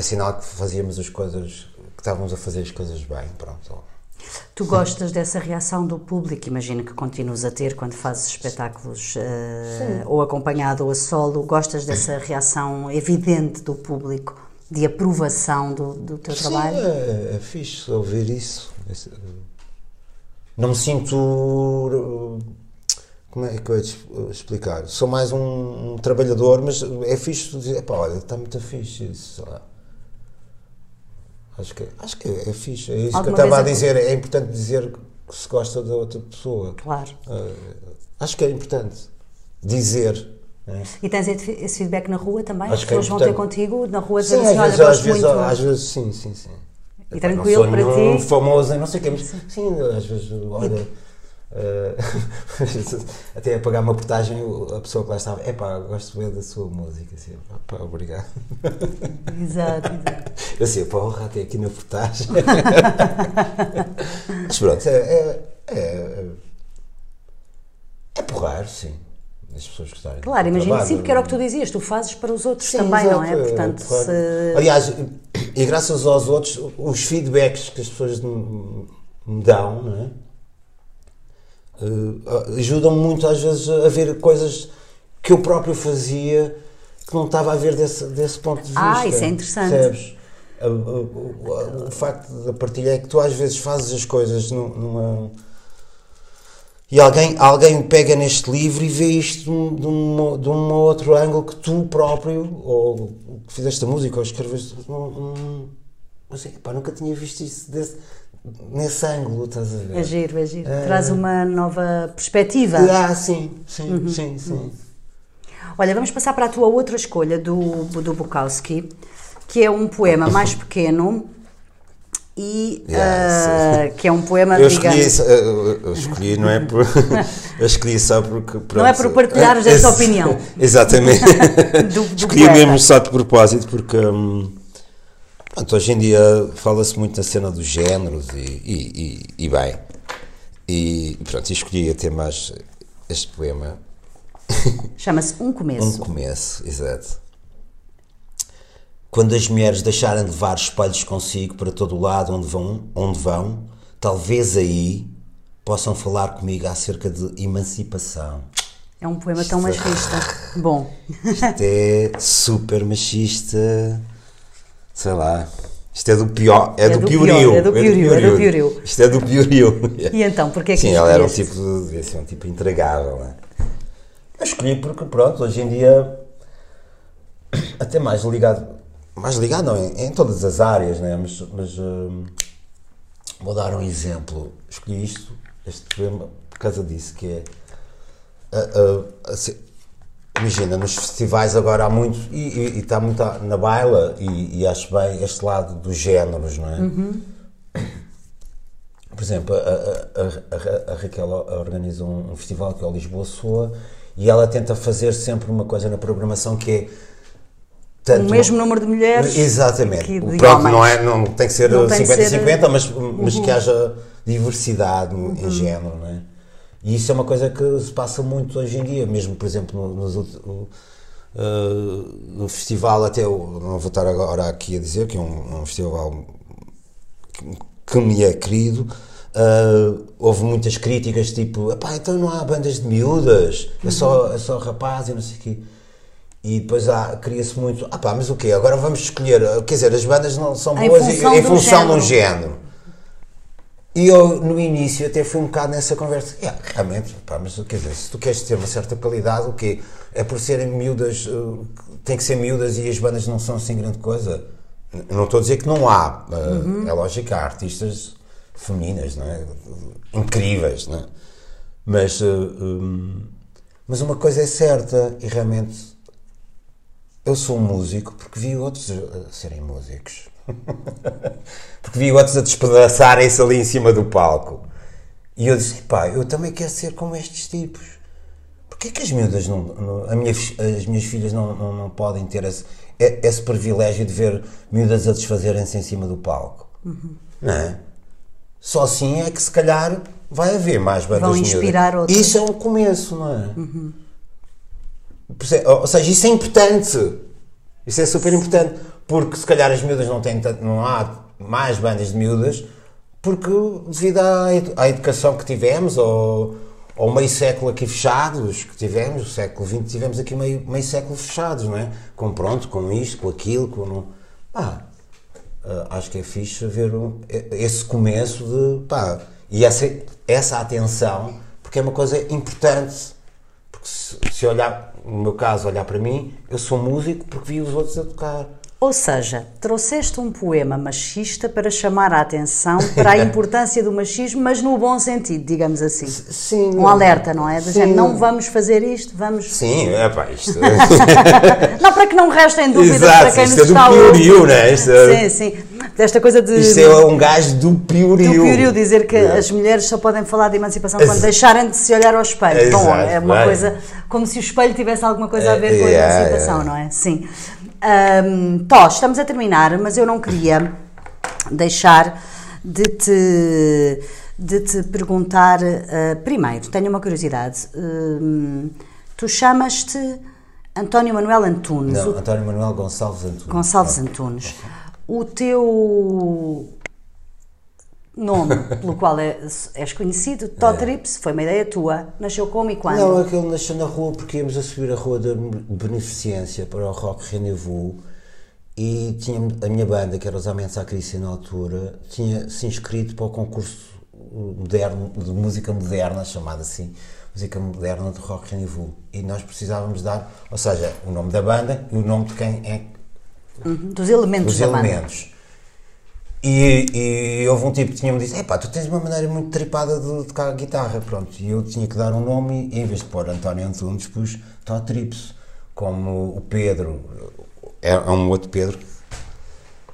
sinal que fazíamos as coisas, que estávamos a fazer as coisas bem, pronto. Tu gostas dessa reação do público? Imagino que continuas a ter quando fazes espetáculos eh, ou acompanhado ou a solo. Gostas dessa reação evidente do público, de aprovação do, do teu trabalho? Sim, é, é fixe ouvir isso. Não me sinto. uh, Como é que eu ia te explicar? Sou mais um, um trabalhador, mas é fixe dizer, pá, olha, está muito fixe isso. Acho que, acho que é fixe. É isso Alguma que eu estava a vez dizer. É importante dizer que se gosta da outra pessoa. Claro. Uh, acho que é importante dizer. né? E tens esse feedback na rua também? Acho As que é pessoas vão ter contigo na rua Sim, dizer às olha, vezes, às vezes, muito. às vezes, sim, sim, sim. E Epá, tranquilo para ti? famoso, não sei o quê, mas sim, às vezes, olha. Eh, até a pagar uma portagem, a pessoa que lá estava, é pá, gosto bem da sua música. Assim, pá, obrigado. Exato, exato. Eu assim, porra, até aqui na portagem. mas pronto, é. é, é, é porrar, sim. as pessoas gostarem. Claro, imagino sim, porque era o que tu dizias, tu fazes para os outros Sim, também, não é? exato, Portanto, claro. se... Aliás, e graças aos outros, os feedbacks que as pessoas me dão, não é? Eh, ajudam muito às vezes a ver coisas que eu próprio fazia que não estava a ver desse, desse ponto de vista. Ah, isso é interessante. Percebes? O, o- o- o facto da partilha é que tu às vezes fazes as coisas num- numa. E alguém, alguém pega neste livro e vê isto de um, de um, de um outro ângulo que tu próprio, ou que fizeste a música, ou escreveste. Não, não, mas, pá, nunca tinha visto isso desse, nesse ângulo, estás a ver? É giro, é giro. É. Traz uma nova perspectiva. Ah, sim, sim, Uhum. sim, sim. Olha, vamos passar para a tua outra escolha do, do Bukowski, que é um poema mais pequeno e Yeah, ah, que é um poema, Eu digamos... escolhi, isso, eu, eu escolhi, não é por. eu escolhi só porque. Não é pronto, por partilhares essa esse- opinião. Exatamente. Do- do escolhi mesmo só de propósito porque. hum, pronto, hoje em dia fala-se muito na cena dos géneros e, e, e, e bem. E pronto, escolhi até mais este poema. Chama-se Um Um Começo. começo, exato. Quando as mulheres deixarem de levar espelhos consigo para todo o lado onde vão, onde vão, talvez aí possam falar comigo acerca de emancipação. É um poema tão machista. Bom, Isto é super machista, sei lá. Isto é do pior, é, É do, do pioril. pior, é do é do pioril. Isto é do pioril. e então, porquê é que Sim, ela era um tipo, ser um tipo intragável. Né? Eu escolhi porque, pronto, hoje em dia, até mais ligado, mais ligado não, em, em todas as áreas, né? mas, mas hum, vou dar um exemplo. Escolhi isto, este poema, por causa disso, que é. a- a- a Imagina, nos festivais agora há muito, e, e- e está muito na baila, e, e acho bem este lado dos géneros, não é? Por exemplo, a, a, a, a Raquel organiza um, festival que é o Lisboa Soa e ela tenta fazer sempre uma coisa na programação que é. tanto O mesmo número de mulheres Exatamente. que de Pronto, não, é, não tem que ser Não tem que 50 ser- Uhum. 50, mas, mas que haja diversidade no- em género, não é? E isso é uma coisa que se passa muito hoje em dia, mesmo, por exemplo, no, nos uh, no festival, até o, não vou estar agora aqui a dizer que é um, um festival que, que me é querido. uh, houve muitas críticas tipo, "Epá, então não há bandas de miúdas, é só, é só rapaz e não sei o quê. E depois cria-se muito, ah pá, mas o quê? Agora vamos escolher, quer dizer, as bandas não são Em boas e- função em do função de um género. E eu, no início, até fui um bocado nessa conversa. Yeah, realmente, pá, mas quer dizer, se tu queres ter uma certa qualidade, o quê? É por serem miúdas, uh, tem que ser miúdas e as bandas não são assim grande coisa. N- Não estou a dizer que não há. uh, É lógico há artistas femininas, não é? Incríveis, não é? Mas, uh, um, mas uma coisa é certa, e realmente eu sou um músico porque vi outros serem músicos. porque vi outros a despedaçarem-se ali em cima do palco. E eu disse, pá, eu também quero ser como estes tipos. Porquê que as miúdas não, não- a minha as minhas filhas não, não, não podem ter esse, e- esse privilégio de ver miúdas a desfazerem-se em cima do palco? Não é? Só assim é que se calhar vai haver mais bandas Vão miúdas. inspirar outras. Isso é um começo, não é? Perce- Ou seja, isso é importante. Isso é super importante. Porque se calhar as miúdas não têm não há mais bandas de miúdas porque devido à, edu- à educação que tivemos ou ao meio século aqui fechados que tivemos, o século XX tivemos aqui meio, meio século fechados, não é? Com pronto, com isto, com aquilo, com... não- ah, acho que é fixe ver um- esse começo de, pá, e essa, essa atenção, porque é uma coisa importante. Porque se, se olhar, no meu caso, olhar para mim, eu sou músico porque vi os outros a tocar. Ou seja, trouxeste um poema machista para chamar a atenção para a importância do machismo, mas no bom sentido, digamos assim. Sim. Um alerta, não é? Do género, não vamos fazer isto, vamos. Sim, é pá, isto. Não, para que não restem dúvidas Exato, para quem isto nos é do está a ouvir. piorio, não é? Isto é- Sim, sim. Desta coisa de. Isto é um gajo do piorio. do piorio dizer que É. as mulheres só podem falar de emancipação quando deixarem de se olhar ao espelho. Bom, Exato, é uma coisa como se o espelho tivesse alguma coisa a ver É, com a é, emancipação, não é? Sim. Tó, estamos a terminar, mas eu não queria deixar de te, de te perguntar. ah, primeiro, tenho uma curiosidade. Tu chamas-te António Manuel Antunes. Não, o- António Manuel Gonçalves Antunes. Gonçalves. Antunes. O teu nome pelo qual é- és conhecido, Totrips, foi uma ideia tua. Nasceu como e quando? Não, aquele nasceu na rua porque íamos a subir a rua da Beneficência para o Rock Rendezvous e tinha a minha banda, que era os Amentes à Crícia na altura, tinha se inscrito para o concurso moderno, de música moderna, chamado assim, música moderna do Rock Rendezvous. E nós precisávamos dar, ou seja, o nome da banda e o nome de quem é Uhum, Dos elementos os da banda. E, e houve um tipo que tinha-me dito: Epá, tu tens uma maneira muito tripada de tocar guitarra. Pronto, e eu tinha que dar um nome e em vez de pôr António Antunes, pus Tó Trips. Como o Pedro, é, é um outro Pedro,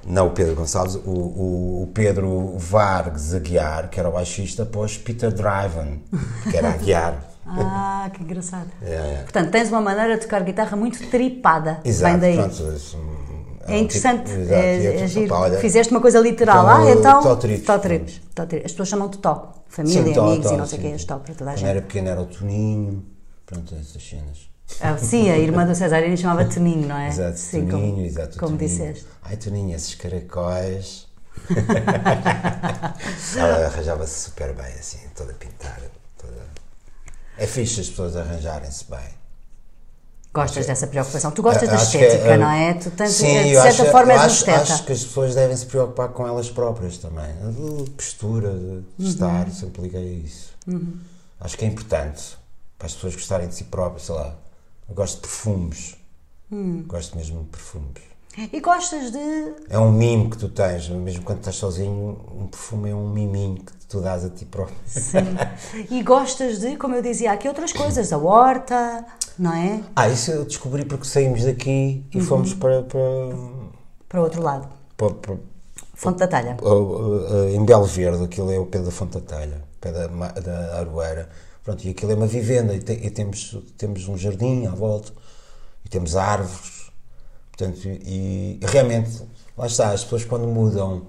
não o Pedro Gonçalves, o, o, o Pedro Vargas Aguiar, que era o baixista, pôs Peter Driven, que era Aguiar. Ah, que engraçado. É, é. Portanto, tens uma maneira de tocar guitarra muito tripada. Exato, Vem daí. pronto, É interessante, tipo- exato, é, eu, é tipo, olha, Fizeste uma coisa literal. então, ah, então. Tó Trips. Tó Trips. Tó Trips. As pessoas chamam-te Tó. Família, Sim, Tó, amigos Tó, e não sei o que, és Tó para toda a Quando gente. era pequeno era o Toninho, pronto, essas cenas. Ah, sim, a irmã do César Inês chamava Toninho, não é? Exato, sim, Toninho, como, exato. Como Toninho. disseste. Ai, Toninho, esses caracóis. Ela arranjava-se super bem, assim, toda pintada. Toda... É fixe as pessoas arranjarem-se bem. Gostas dessa preocupação. Tu gostas da Acho que é, estética, é, não é? Tu tens, Sim, de certa acho, forma, és um acho, esteta. acho que as pessoas devem se preocupar com elas próprias também. De postura, de Uhum. estar, sempre liguei a isso. Acho que é importante para as pessoas gostarem de si próprias, sei lá. Eu gosto de perfumes. Hum. Gosto mesmo de perfumes. E gostas de. É um mimo que tu tens, mesmo quando estás sozinho, um perfume é um miminho que tu dás a ti próprio. Sim. e gostas de, como eu dizia aqui, outras coisas. A horta, não é? Ah, isso eu descobri porque saímos daqui Uhum. e fomos para, para, Para o outro lado. para- para- Fonte da Talha. Uh, uh, em Belo Verde, aquilo é o pé da Fonte da Talha, pé da, da Aroeira. Pronto, e aquilo é uma vivenda e, te- e temos, temos um jardim à volta e temos árvores. Portanto, e, e realmente, lá está, as pessoas quando mudam.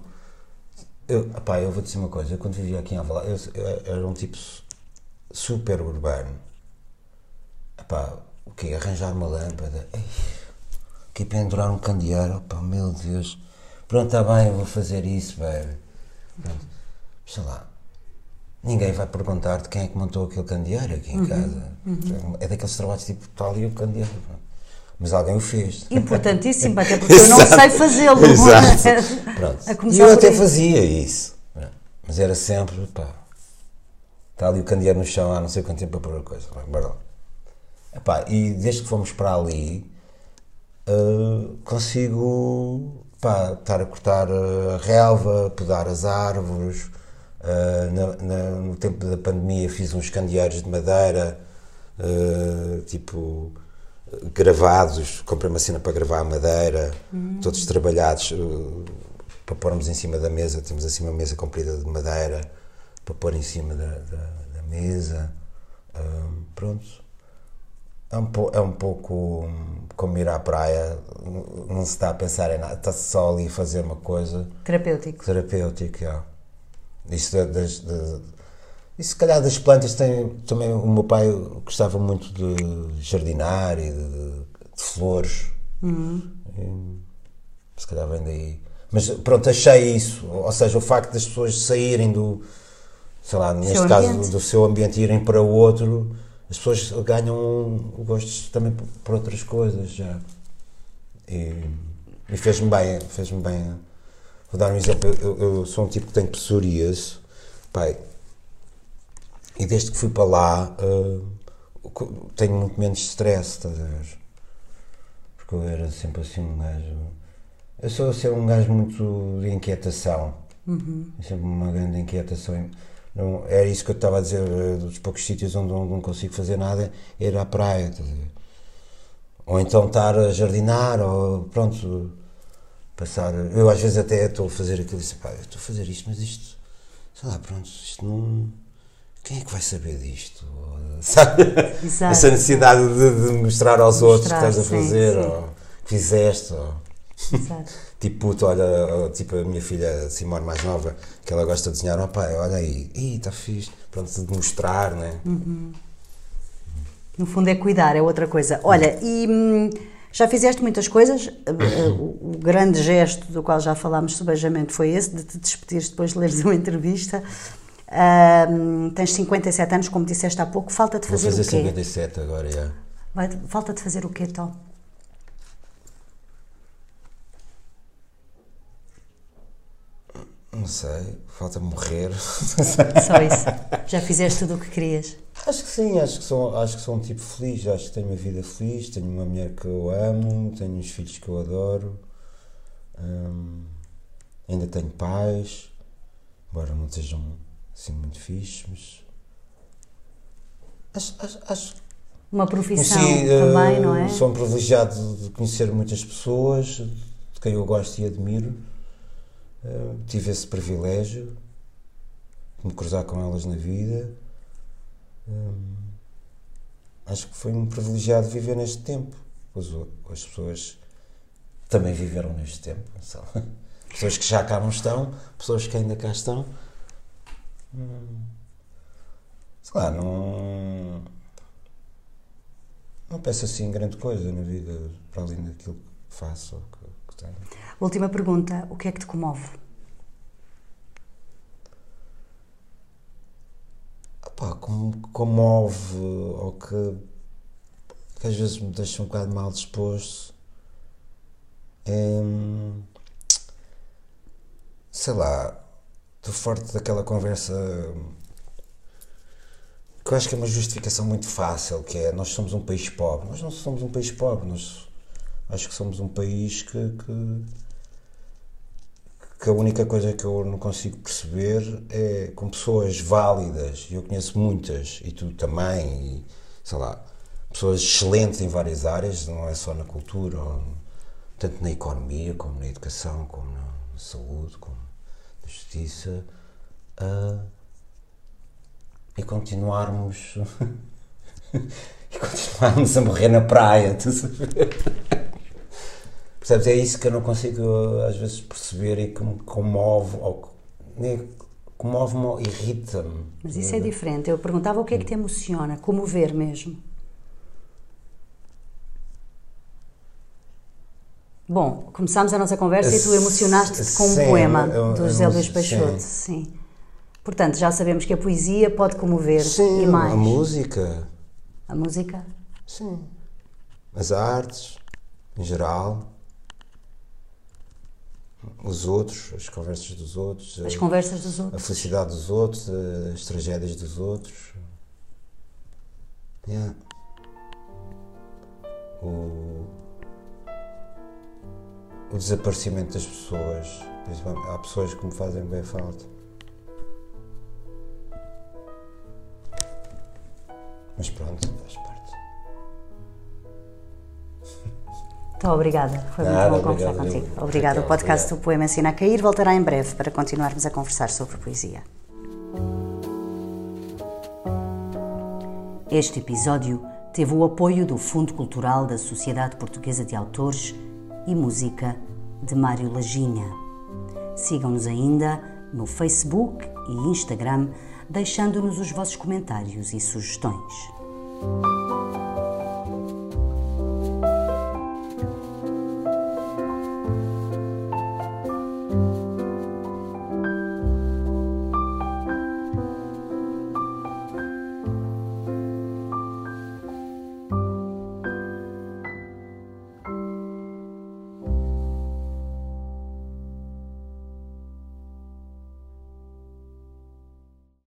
Eu, epá, eu vou dizer uma coisa, eu quando vivia aqui em Alvalade, eu, eu era um tipo su- super urbano. Epá, o quê? Arranjar uma lâmpada. Ei, aqui pendurar um candeeiro, opá, meu Deus. Pronto, está bem, eu vou fazer isso, baby. Pronto. Sei lá. Ninguém vai perguntar de quem é que montou aquele candeeiro aqui em casa. É daqueles trabalhos tipo, está ali o candeeiro. pronto. Mas alguém o fez. Importantíssimo, até porque eu não sei fazê-lo. Exato. Pronto. E eu até fazia isso. Mas era sempre, pá. Está ali o candeeiro no chão há não sei quanto tempo para pôr a coisa. Vai, bora lá. Epá, e desde que fomos para ali, eh, consigo pá, estar a cortar a relva, podar as árvores. eh, na- na- no tempo da pandemia fiz uns candeeiros de madeira, eh, tipo gravados, comprei uma cena para gravar a madeira, todos trabalhados eh, para pormos em cima da mesa. Temos assim uma mesa comprida de madeira para pôr em cima da, da, da mesa. Pronto. É um, po- é um pouco hum, como ir à praia, não se está a pensar em nada, está-se só ali a fazer uma coisa Terapêutico. terapêutica. é. Isso, da- das, da- e se calhar das plantas tem também o meu pai gostava muito de jardinar e de, de- flores. E, se calhar vem daí. Mas pronto, achei isso. Ou seja, o facto das pessoas saírem do, sei lá, neste Seu caso, do, do seu ambiente e irem para o outro, as pessoas ganham o gosto também por, por outras coisas já. E, e fez-me bem, fez-me bem. Vou dar um exemplo, eu, eu sou um tipo que tem psoríase, pai, e desde que fui para lá co- tenho muito menos stress, estás a ver? Porque eu era sempre assim um gajo. Eu sou a ser um gajo muito de inquietação. É sempre uma grande inquietação. Não, era isso que eu estava a dizer, eh, dos poucos sítios onde, não consigo fazer nada, ir à praia, estás a ver? Ou então estar a jardinar, ou pronto, passar. Eu às vezes até estou a fazer aquilo e disse, pá, eu estou a fazer isto, mas isto, sei lá, pronto, isto não. Quem é que vai saber disto? Sabe? Exato. Essa necessidade de, de mostrar aos outros que Mostrar, estás a sim, fazer, sim. ou que fizeste, ou. Exato. Tipo, puto, olha, tipo a minha filha Simone mais nova, que ela gosta de desenhar, ó pai, olha aí, está fixe, pronto, de mostrar, né? No fundo é cuidar, é outra coisa. Olha, e hum, já fizeste muitas coisas. O, o grande gesto do qual já falámos subejamente foi esse, de te despedires depois de leres uma entrevista. Hum, tens 57 anos, como disseste há pouco. Falta de fazer, Vou fazer o quê? 57 agora, já. Vai- falta de fazer o quê, Tom? Não sei, falta morrer. Só isso. Já fizeste tudo o que querias. Acho que sim, acho que, sou, acho que sou um tipo feliz, acho que tenho uma vida feliz, tenho uma mulher que eu amo, tenho uns filhos que eu adoro, hum, ainda tenho pais, embora não sejam assim muito fixes, mas acho, acho, acho Uma profissão Conheci, também, eh, não é? Sou um privilegiado de conhecer muitas pessoas, de quem eu gosto e admiro. Eh, tive esse privilégio de me cruzar com elas na vida. Hum, acho que foi um privilegiado viver neste tempo. As, o- as pessoas também viveram neste tempo. São pessoas que já cá não estão, pessoas que ainda cá estão. Sei lá, não. Não peço assim grande coisa na vida, para além daquilo que faço ou que, que tenho. Última pergunta: o que é que te comove? Pá, como comove ou que, que às vezes me deixa um bocado mal disposto é. sei lá, estou forte daquela conversa que eu acho que é uma justificação muito fácil, que é nós somos um país pobre. Nós não somos um país pobre, nós acho que somos um país que, que, que a única coisa que eu não consigo perceber é com pessoas válidas, e eu conheço muitas, e tu também, e, sei lá, pessoas excelentes em várias áreas, não é só na cultura, ou, tanto na economia, como na educação, como na saúde, como justiça, ah, e continuarmos e continuarmos a morrer na praia? Percebes? É isso que eu não consigo às vezes perceber e que me comove, ou comove-me ou irrita-me. Mas isso é diferente. Eu perguntava o que é que te emociona, comover mesmo. Bom, começámos a nossa conversa e tu emocionaste-te com um Sim, poema eu- do eu- José Luís Peixoto. Sim. Portanto, já sabemos que a poesia pode comover Sim, e mais. a música, A música? sim. As artes, em geral. Os outros, as conversas dos outros. As a- conversas dos a outros. felicidade dos outros, as tragédias dos outros. Yeah. O, o desaparecimento das pessoas. Há pessoas que me fazem bem falta. Mas pronto, faz parte. Muito obrigada. Foi Nada, muito bom conversar contigo. eu. Obrigada. O podcast obrigado. do Poema Ensina a Cair voltará em breve para continuarmos a conversar sobre poesia. Este episódio teve o apoio do Fundo Cultural da Sociedade Portuguesa de Autores e Música de Mário Laginha. Sigam-nos ainda no Facebook e Instagram, deixando-nos os vossos comentários e sugestões.